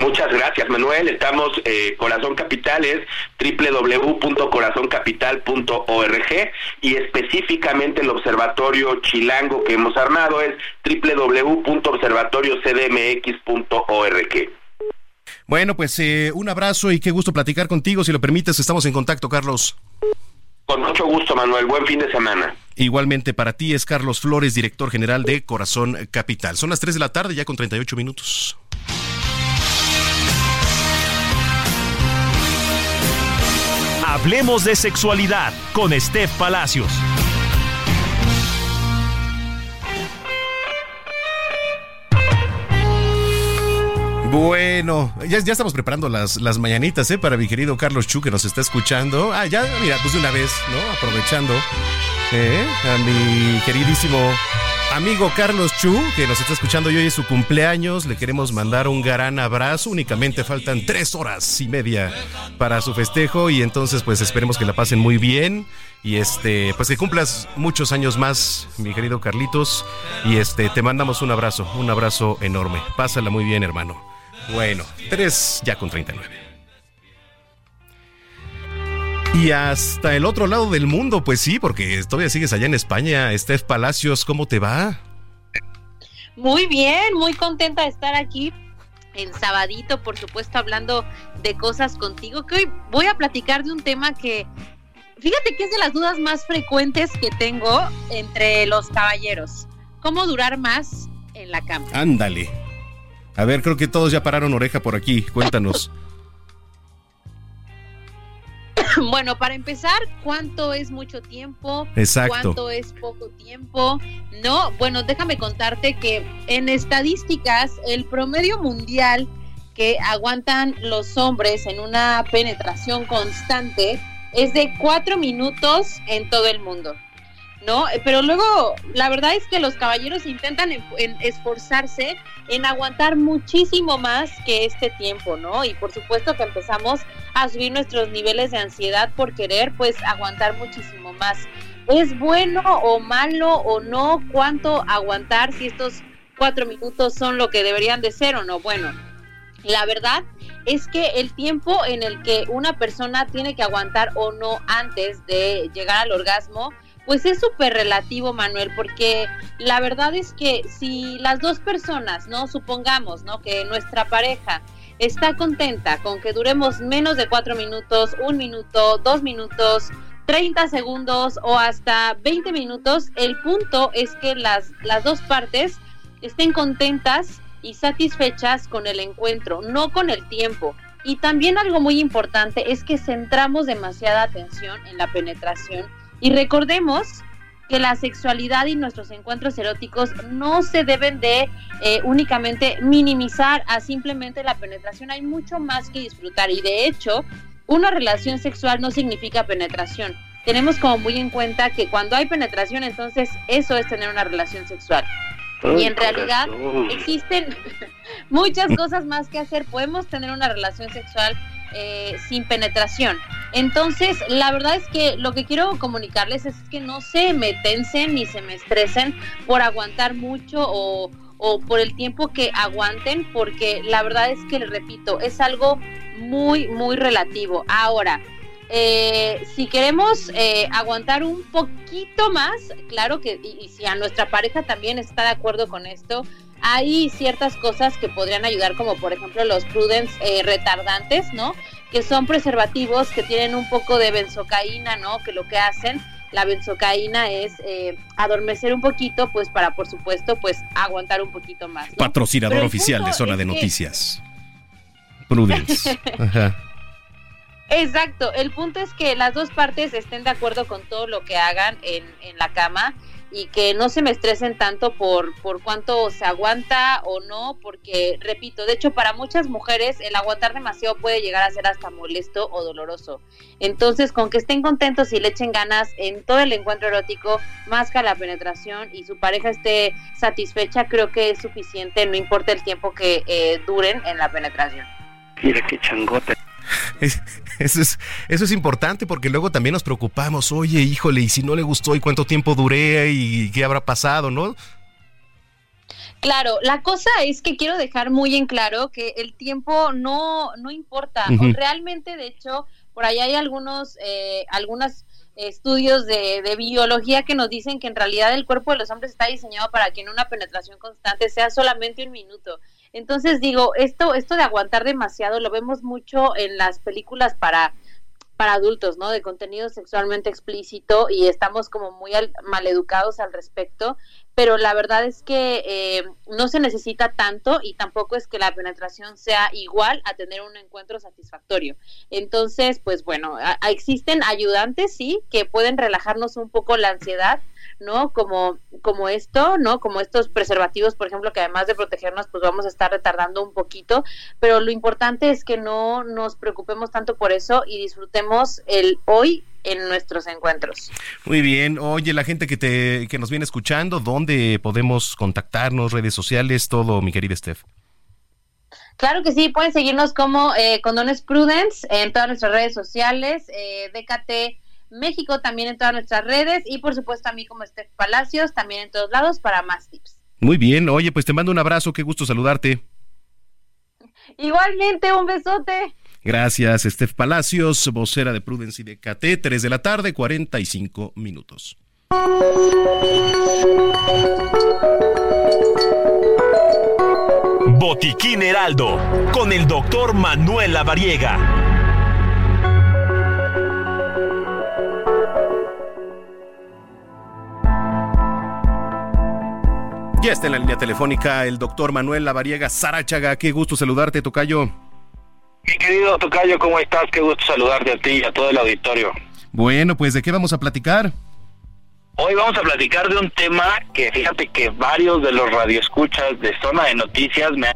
Muchas gracias, Manuel. Estamos, eh, Corazón Capital es www.corazoncapital.org y específicamente el observatorio chilango que hemos armado es www.observatoriocdmx.org. Bueno, pues eh, un abrazo y qué gusto platicar contigo. Si lo permites, estamos en contacto, Carlos. Con mucho gusto, Manuel. Buen fin de semana. Igualmente para ti es Carlos Flores, director general de Corazón Capital. Son las 3 de la tarde, ya con 38 minutos. Hablemos de sexualidad con Steph Palacios. Bueno, ya, estamos preparando las, las mañanitas, ¿eh? Para mi querido Carlos Chu que nos está escuchando. Ah, ya, mira, pues de una vez, ¿no? Aprovechando, ¿eh? A mi queridísimo amigo Carlos Chu, que nos está escuchando y hoy es su cumpleaños. Le queremos mandar un gran abrazo. Únicamente faltan tres horas y media para su festejo y entonces pues esperemos que la pasen muy bien y este pues que cumplas muchos años más, mi querido Carlitos. Y este te mandamos un abrazo, un abrazo enorme. Pásala muy bien, hermano. Bueno, tres ya con 39. Y hasta el otro lado del mundo, pues sí, porque todavía sigues allá en España. Steph Palacios, ¿cómo te va? Muy bien, muy contenta de estar aquí en sabadito, por supuesto, hablando de cosas contigo, que hoy voy a platicar de un tema que, fíjate que es de las dudas más frecuentes que tengo entre los caballeros. ¿Cómo durar más en la cama? Ándale. A ver, creo que todos ya pararon oreja por aquí. Cuéntanos. Bueno, para empezar, ¿cuánto es mucho tiempo? Exacto. ¿Cuánto es poco tiempo? No, bueno, déjame contarte que en estadísticas, el promedio mundial que aguantan los hombres en una penetración constante es de cuatro minutos en todo el mundo. ¿No? Pero luego, la verdad es que los caballeros intentan esforzarse en aguantar muchísimo más que este tiempo, ¿no? Y por supuesto que empezamos a subir nuestros niveles de ansiedad por querer, pues, aguantar muchísimo más. ¿Es bueno o malo o no cuánto aguantar si estos cuatro minutos son lo que deberían de ser o no? Bueno, la verdad es que el tiempo en el que una persona tiene que aguantar o no antes de llegar al orgasmo, pues es súper relativo, Manuel, porque la verdad es que si las dos personas, ¿no? Supongamos, ¿no? Que nuestra pareja está contenta con que duremos menos de cuatro minutos, un minuto, dos minutos, 30 segundos o hasta 20 minutos, el punto es que las, las dos partes estén contentas y satisfechas con el encuentro, no con el tiempo. Y también algo muy importante es que centramos demasiada atención en la penetración y recordemos que la sexualidad y nuestros encuentros eróticos no se deben de eh, únicamente minimizar a simplemente la penetración. Hay mucho más que disfrutar y de hecho una relación sexual no significa penetración. Tenemos como muy en cuenta que cuando hay penetración entonces eso es tener una relación sexual. y en realidad existen muchas cosas más que hacer. Podemos tener una relación sexual eh, sin penetración. Entonces, la verdad es que lo que quiero comunicarles es que no se me tensen ni se me estresen por aguantar mucho o, por el tiempo que aguanten, porque la verdad es que, les repito, es algo muy, muy relativo. Ahora, eh, si queremos eh, aguantar un poquito más, claro que, y, si a nuestra pareja también está de acuerdo con esto, hay ciertas cosas que podrían ayudar, como por ejemplo los prudence eh, retardantes, ¿no? Que son preservativos que tienen un poco de benzocaína, ¿no? Que lo que hacen, la benzocaína es eh, adormecer un poquito, pues para, por supuesto, pues aguantar un poquito más. Patrocinador oficial de Zona de Noticias. Prudence. Ajá. Exacto, el punto es que las dos partes estén de acuerdo con todo lo que hagan en, en la cama y que no se me estresen tanto por, por cuánto se aguanta o no, porque, repito, de hecho para muchas mujeres el aguantar demasiado puede llegar a ser hasta molesto o doloroso. Entonces, con que estén contentos y le echen ganas en todo el encuentro erótico, más que la penetración y su pareja esté satisfecha, creo que es suficiente, no importa el tiempo que eh, duren en la penetración. Mira qué changote. eso, es, eso es importante porque luego también nos preocupamos, oye, híjole, y si no le gustó y cuánto tiempo duré y qué habrá pasado, ¿no? Claro, la cosa es que quiero dejar muy en claro que el tiempo no, no importa. Realmente, de hecho, por ahí hay algunos, eh, algunas estudios de, de, biología que nos dicen que en realidad el cuerpo de los hombres está diseñado para que en una penetración constante sea solamente un minuto. Entonces digo, esto, esto de aguantar demasiado lo vemos mucho en las películas para, para adultos, ¿no? De contenido sexualmente explícito y estamos como muy mal maleducados al respecto, pero la verdad es que eh, no se necesita tanto y tampoco es que la penetración sea igual a tener un encuentro satisfactorio. Entonces, pues bueno, existen ayudantes, sí, que pueden relajarnos un poco la ansiedad, ¿no? Como, como esto, ¿no? Como estos preservativos, por ejemplo, que además de protegernos, pues vamos a estar retardando un poquito, pero lo importante es que no nos preocupemos tanto por eso y disfrutemos el hoy en nuestros encuentros. Muy bien. Oye, la gente que te que nos viene escuchando, ¿dónde podemos contactarnos, redes sociales, todo, mi querida Steph? Claro que sí, pueden seguirnos como eh, Condones Prudence en todas nuestras redes sociales, eh, DKT México también en todas nuestras redes y por supuesto a mí como Steph Palacios también en todos lados para más tips. Muy bien, oye, pues te mando un abrazo, qué gusto saludarte. Igualmente, un besote. Gracias, Steph Palacios, vocera de Prudence y de KT, 3 de la tarde, 45 minutos. Botiquín Heraldo, con el doctor Manuel Lavariega. Ya está en la línea telefónica el doctor Manuel Lavariega Sarachaga. Qué gusto saludarte, Tocayo. Mi querido Tocayo, ¿cómo estás? Qué gusto saludarte a ti y a todo el auditorio. Bueno, pues ¿de qué vamos a platicar? Hoy vamos a platicar de un tema que fíjate que varios de los radioescuchas de Zona de Noticias me han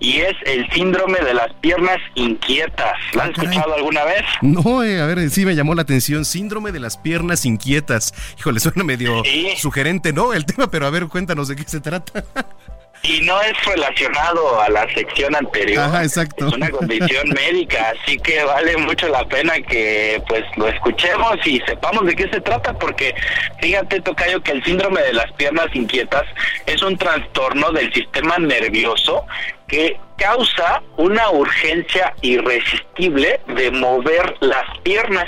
y es el síndrome de las piernas inquietas. ¿Lo has ah, escuchado alguna vez? No, eh, a ver, sí me llamó la atención. Síndrome de las piernas inquietas. Híjole, suena medio sugerente, ¿no? El tema, pero a ver, cuéntanos de qué se trata. y no es relacionado a la sección anterior. Ajá, exacto. Es una condición médica, así que vale mucho la pena que pues lo escuchemos y sepamos de qué se trata, porque fíjate, Tocayo, que el síndrome de las piernas inquietas es un trastorno del sistema nervioso que causa una urgencia irresistible de mover las piernas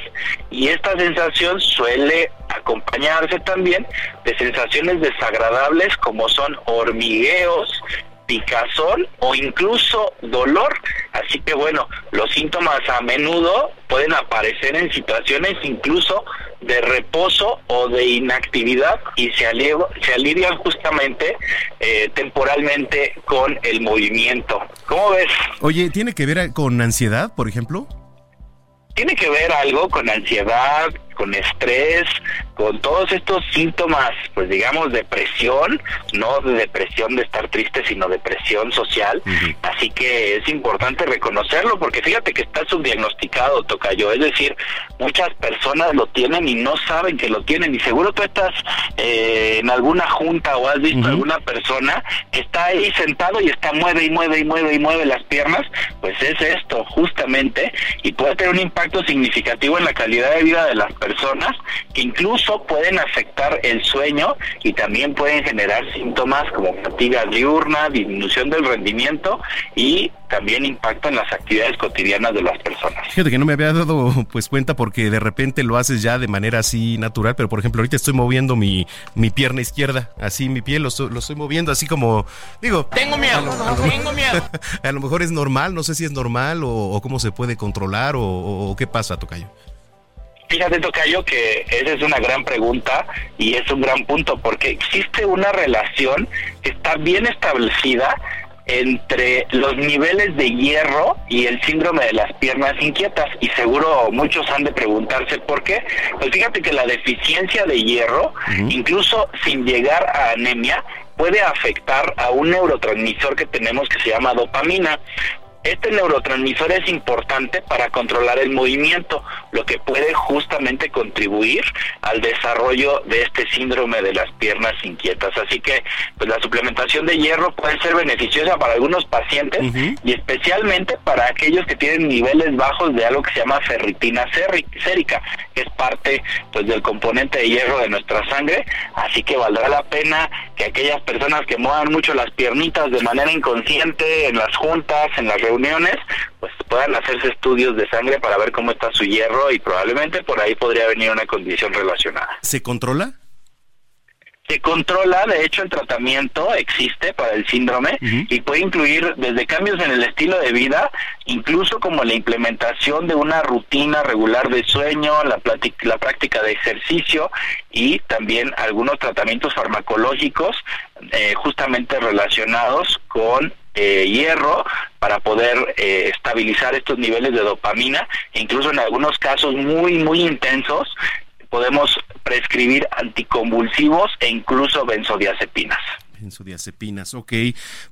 y esta sensación suele acompañarse también de sensaciones desagradables como son hormigueos, picazón o incluso dolor. Así que bueno, los síntomas a menudo pueden aparecer en situaciones incluso de reposo o de inactividad y se, se alivian justamente eh, temporalmente con el movimiento. ¿Cómo ves? Oye, ¿tiene que ver con ansiedad, por ejemplo? Tiene que ver algo con ansiedad, con estrés, con todos estos síntomas, pues digamos, depresión, no de depresión de estar triste, sino depresión social. Así que es importante reconocerlo, porque fíjate que está subdiagnosticado, Tocayo. Es decir, muchas personas lo tienen y no saben que lo tienen. Y seguro tú estás eh, en alguna junta o has visto alguna persona que está ahí sentado y está mueve y mueve y mueve y mueve las piernas. Pues es esto, justamente, y puede tener un impacto significativo en la calidad de vida de las personas personas que incluso pueden afectar el sueño y también pueden generar síntomas como fatiga diurna, disminución del rendimiento y también impacto en las actividades cotidianas de las personas. Fíjate que no me había dado pues cuenta porque de repente lo haces ya de manera así natural, pero por ejemplo ahorita estoy moviendo mi, mi pierna izquierda, así mi pie lo, lo estoy moviendo así como, digo... Tengo miedo, tengo miedo. A lo mejor es normal, no sé si es normal o, cómo se puede controlar o, o qué pasa, Tocayo. Fíjate, Tocayo, que esa es una gran pregunta y es un gran punto, porque existe una relación que está bien establecida entre los niveles de hierro y el síndrome de las piernas inquietas y seguro muchos han de preguntarse por qué. Pues fíjate que la deficiencia de hierro, incluso sin llegar a anemia, puede afectar a un neurotransmisor que tenemos que se llama dopamina. Este neurotransmisor es importante para controlar el movimiento, lo que puede justamente contribuir al desarrollo de este síndrome de las piernas inquietas. Así que pues la suplementación de hierro puede ser beneficiosa para algunos pacientes y especialmente para aquellos que tienen niveles bajos de algo que se llama ferritina sérica, que es parte pues del componente de hierro de nuestra sangre, así que valdrá la pena que aquellas personas que muevan mucho las piernitas de manera inconsciente en las juntas, en las reuniones pues puedan hacerse estudios de sangre para ver cómo está su hierro y probablemente por ahí podría venir una condición relacionada. ¿Se controla? Se controla, de hecho el tratamiento existe para el síndrome y puede incluir desde cambios en el estilo de vida, incluso como la implementación de una rutina regular de sueño, la, la práctica de ejercicio y también algunos tratamientos farmacológicos eh, justamente relacionados con eh, hierro para poder eh, estabilizar estos niveles de dopamina, incluso en algunos casos muy, muy intensos, podemos prescribir anticonvulsivos e incluso benzodiazepinas. Benzodiazepinas, ok.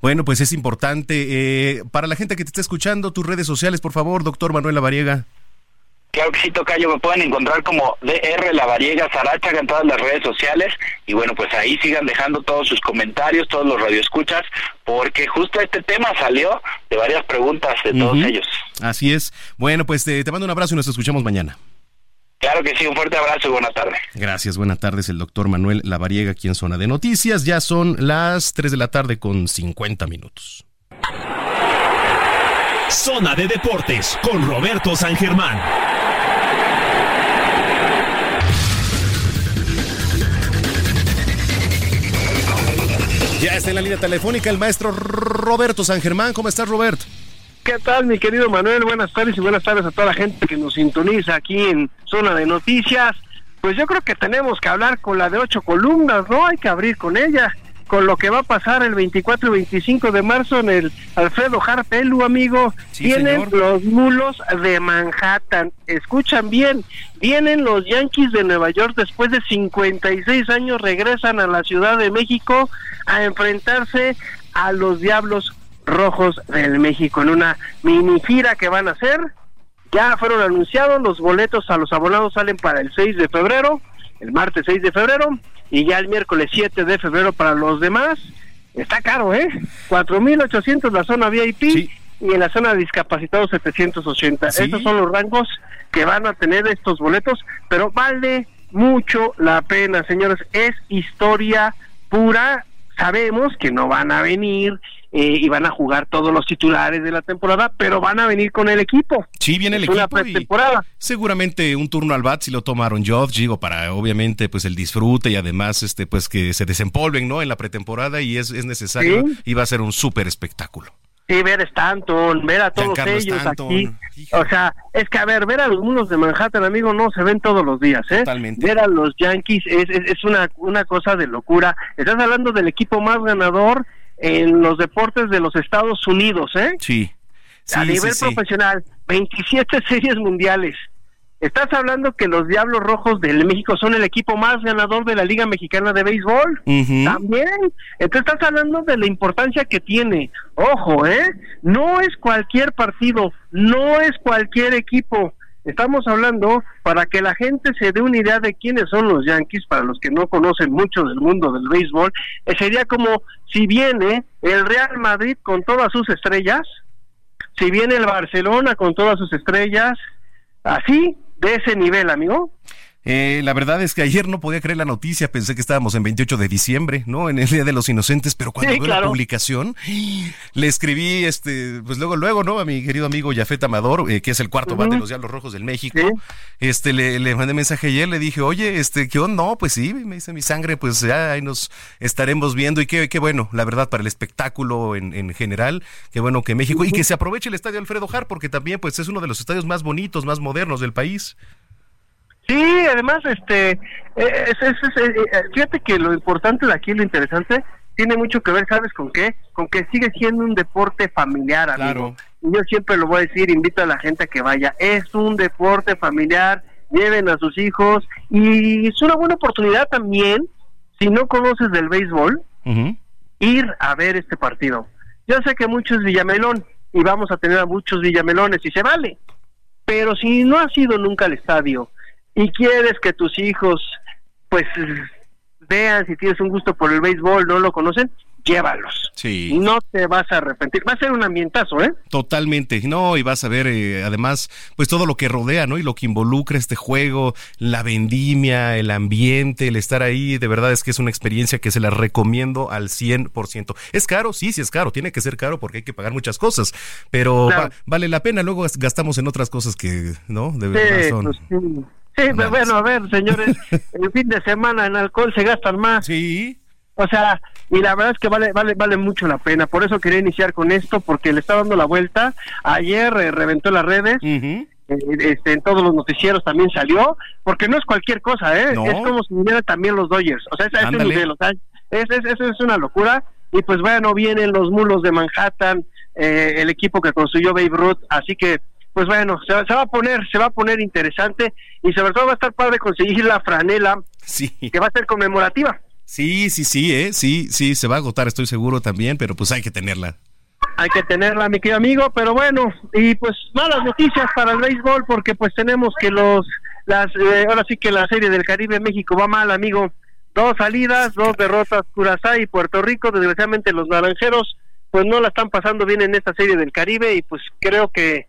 Bueno, pues es importante. Eh, para la gente que te está escuchando, tus redes sociales, por favor, doctor Manuel Lavariega. Claro que sí, Tocayo, me pueden encontrar como DR La Variega Sarachaga en todas las redes sociales y bueno, pues ahí sigan dejando todos sus comentarios, todos los radioescuchas, porque justo este tema salió de varias preguntas de todos ellos. Así es. Bueno, pues te, te mando un abrazo y nos escuchamos mañana. Claro que sí, un fuerte abrazo y buena tarde. Gracias, buenas tardes, el doctor Manuel Lavariega aquí en Zona de Noticias. Ya son las 3 de la tarde con 50 minutos. Zona de Deportes con Roberto San Germán. Ya está en la línea telefónica el maestro Roberto San Germán. ¿Cómo estás, Robert? ¿Qué tal, mi querido Manuel? Buenas tardes y buenas tardes a toda la gente que nos sintoniza aquí en Zona de Noticias. Pues yo creo que tenemos que hablar con la de ocho columnas, ¿no? Hay que abrir con ella, con lo que va a pasar el 24 y 25 de marzo en el Alfredo Harpelu, amigo. Vienen los mulos de Manhattan. Escuchan bien, vienen los Yankees de Nueva York después de 56 años, regresan a la Ciudad de México a enfrentarse a los Diablos Rojos del México en una mini gira que van a hacer. Ya fueron anunciados, los boletos a los abonados salen para el 6 de febrero, el martes 6 de febrero, y ya el miércoles 7 de febrero para los demás. Está caro, ¿eh? 4.800 la zona VIP y en la zona de discapacitados 780. Estos son los rangos que van a tener estos boletos, pero vale mucho la pena, señores. Es historia pura sabemos que no van a venir eh, y van a jugar todos los titulares de la temporada, pero van a venir con el equipo. Sí, viene el equipo. pretemporada. seguramente un turno al bat si lo tomaron Joff, digo, para obviamente pues el disfrute y además este pues que se desempolven, ¿no? En la pretemporada y es, es necesario y va a ser un súper espectáculo. Sí, ver Stanton, ver a todos ellos aquí. O sea, es que a ver, ver a mulos de Manhattan, amigo, no se ven todos los días, ¿eh? Totalmente. Ver a los Yankees es, es, una, una cosa de locura. Estás hablando del equipo más ganador en los deportes de los Estados Unidos, ¿eh? Sí. a nivel profesional, 27 series mundiales. Estás hablando que los Diablos Rojos del México son el equipo más ganador de la Liga Mexicana de Béisbol. También. Entonces estás hablando de la importancia que tiene. Ojo, ¿eh? No es cualquier partido, no es cualquier equipo. Estamos hablando para que la gente se dé una idea de quiénes son los Yankees, para los que no conocen mucho del mundo del béisbol. Eh, sería como si viene el Real Madrid con todas sus estrellas, si viene el Barcelona con todas sus estrellas, así de ese nivel, amigo. Eh, la verdad es que ayer no podía creer la noticia, pensé que estábamos en 28 de diciembre, ¿no? En el Día de los Inocentes, pero cuando veo la publicación, le escribí, este, pues luego, luego, ¿no? A mi querido amigo Jafet Amador, eh, que es el cuarto uh de los Diablos Rojos del México, este, le, le, mandé mensaje ayer, le dije, oye, este, ¿qué onda? No, pues sí, me dice mi sangre, pues ya ahí nos estaremos viendo y qué, qué bueno, la verdad, para el espectáculo en, en general, qué bueno que México, y que se aproveche el estadio Alfredo Har, porque también, pues es uno de los estadios más bonitos, más modernos del país. Sí, además, este, eh, es, es, eh, fíjate que lo importante de aquí, lo interesante, tiene mucho que ver, ¿sabes con qué? Con que sigue siendo un deporte familiar, amigo. Y yo siempre lo voy a decir, invito a la gente a que vaya. Es un deporte familiar, lleven a sus hijos y es una buena oportunidad también, si no conoces del béisbol, ir a ver este partido. Yo sé que muchos Villamelón y vamos a tener a muchos Villamelones y se vale, pero si no has ido nunca al estadio y quieres que tus hijos pues vean si tienes un gusto por el béisbol, no lo conocen, llévalos. Sí. No te vas a arrepentir. Va a ser un ambientazo, ¿eh? Totalmente. No, y vas a ver eh, además, pues todo lo que rodea, ¿no? Y lo que involucra este juego, la vendimia, el ambiente, el estar ahí, de verdad es que es una experiencia que se la recomiendo al 100%. ¿Es caro? Sí, sí es caro. Tiene que ser caro porque hay que pagar muchas cosas, pero vale la pena. Luego gastamos en otras cosas que, ¿no? De verdad son... Pues sí. bueno, a ver, señores, el fin de semana en alcohol se gastan más. Sí. O sea, y la verdad es que vale vale vale mucho la pena. Por eso quería iniciar con esto porque le está dando la vuelta. Ayer eh, reventó las redes. Eh, este, en todos los noticieros también salió, porque no es cualquier cosa, ¿eh? Es como si viniera también los Dodgers, o sea, es, ese nivel, o sea, es, es, es, una locura, y pues bueno, vienen los mulos de Manhattan, eh, el equipo que construyó Babe Ruth, así que, pues bueno, se, va a poner, se va a poner interesante, y sobre todo va a estar padre conseguir la franela, que va a ser conmemorativa. Sí, sí, sí, ¿eh? sí, sí, se va a agotar, estoy seguro también, pero pues hay que tenerla. Hay que tenerla, mi querido amigo, pero bueno, y pues malas noticias para el béisbol porque pues tenemos que los, las, eh, ahora sí que la serie del Caribe México va mal, amigo. Dos salidas, dos derrotas, Curazao y Puerto Rico, desgraciadamente los naranjeros pues no la están pasando bien en esta serie del Caribe y pues creo que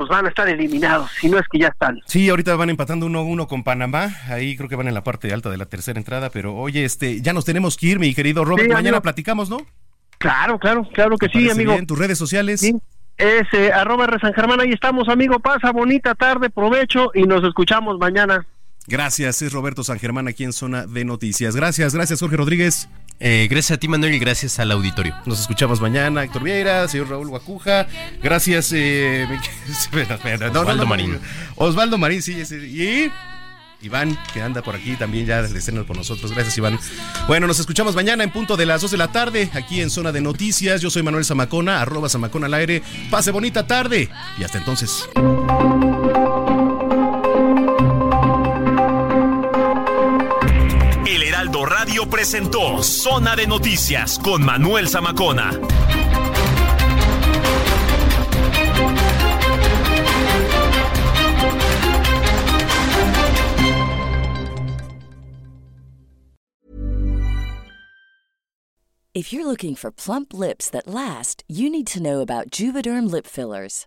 pues van a estar eliminados, si no es que ya están. Sí, ahorita van empatando uno uno con Panamá, ahí creo que van en la parte alta de la tercera entrada, pero oye, este, ya nos tenemos que ir, mi querido Robert, mañana platicamos, ¿no? Claro, claro, claro que sí, amigo. En tus redes sociales. Sí. Es eh, arroba San Germán, ahí estamos, amigo. Pasa bonita tarde, provecho y nos escuchamos mañana. Gracias, es Roberto San Germán aquí en Zona de Noticias. Gracias, gracias Jorge Rodríguez. Eh, gracias a ti, Manuel, y gracias al auditorio. Nos escuchamos mañana, Héctor Vieira, señor Raúl Guacuja. Gracias, eh, Osvaldo Marín. Osvaldo Marín, sí, y Iván, que anda por aquí también ya desde escena por nosotros. Gracias, Iván. Bueno, nos escuchamos mañana en punto de las 2 de la tarde, aquí en Zona de Noticias. Yo soy Manuel Zamacona, arroba Zamacona al aire. Pase bonita tarde y hasta entonces. Radio presentó Zona de Noticias con Manuel Zamacona. If you're looking for plump lips that last, you need to know about Juvederm lip fillers.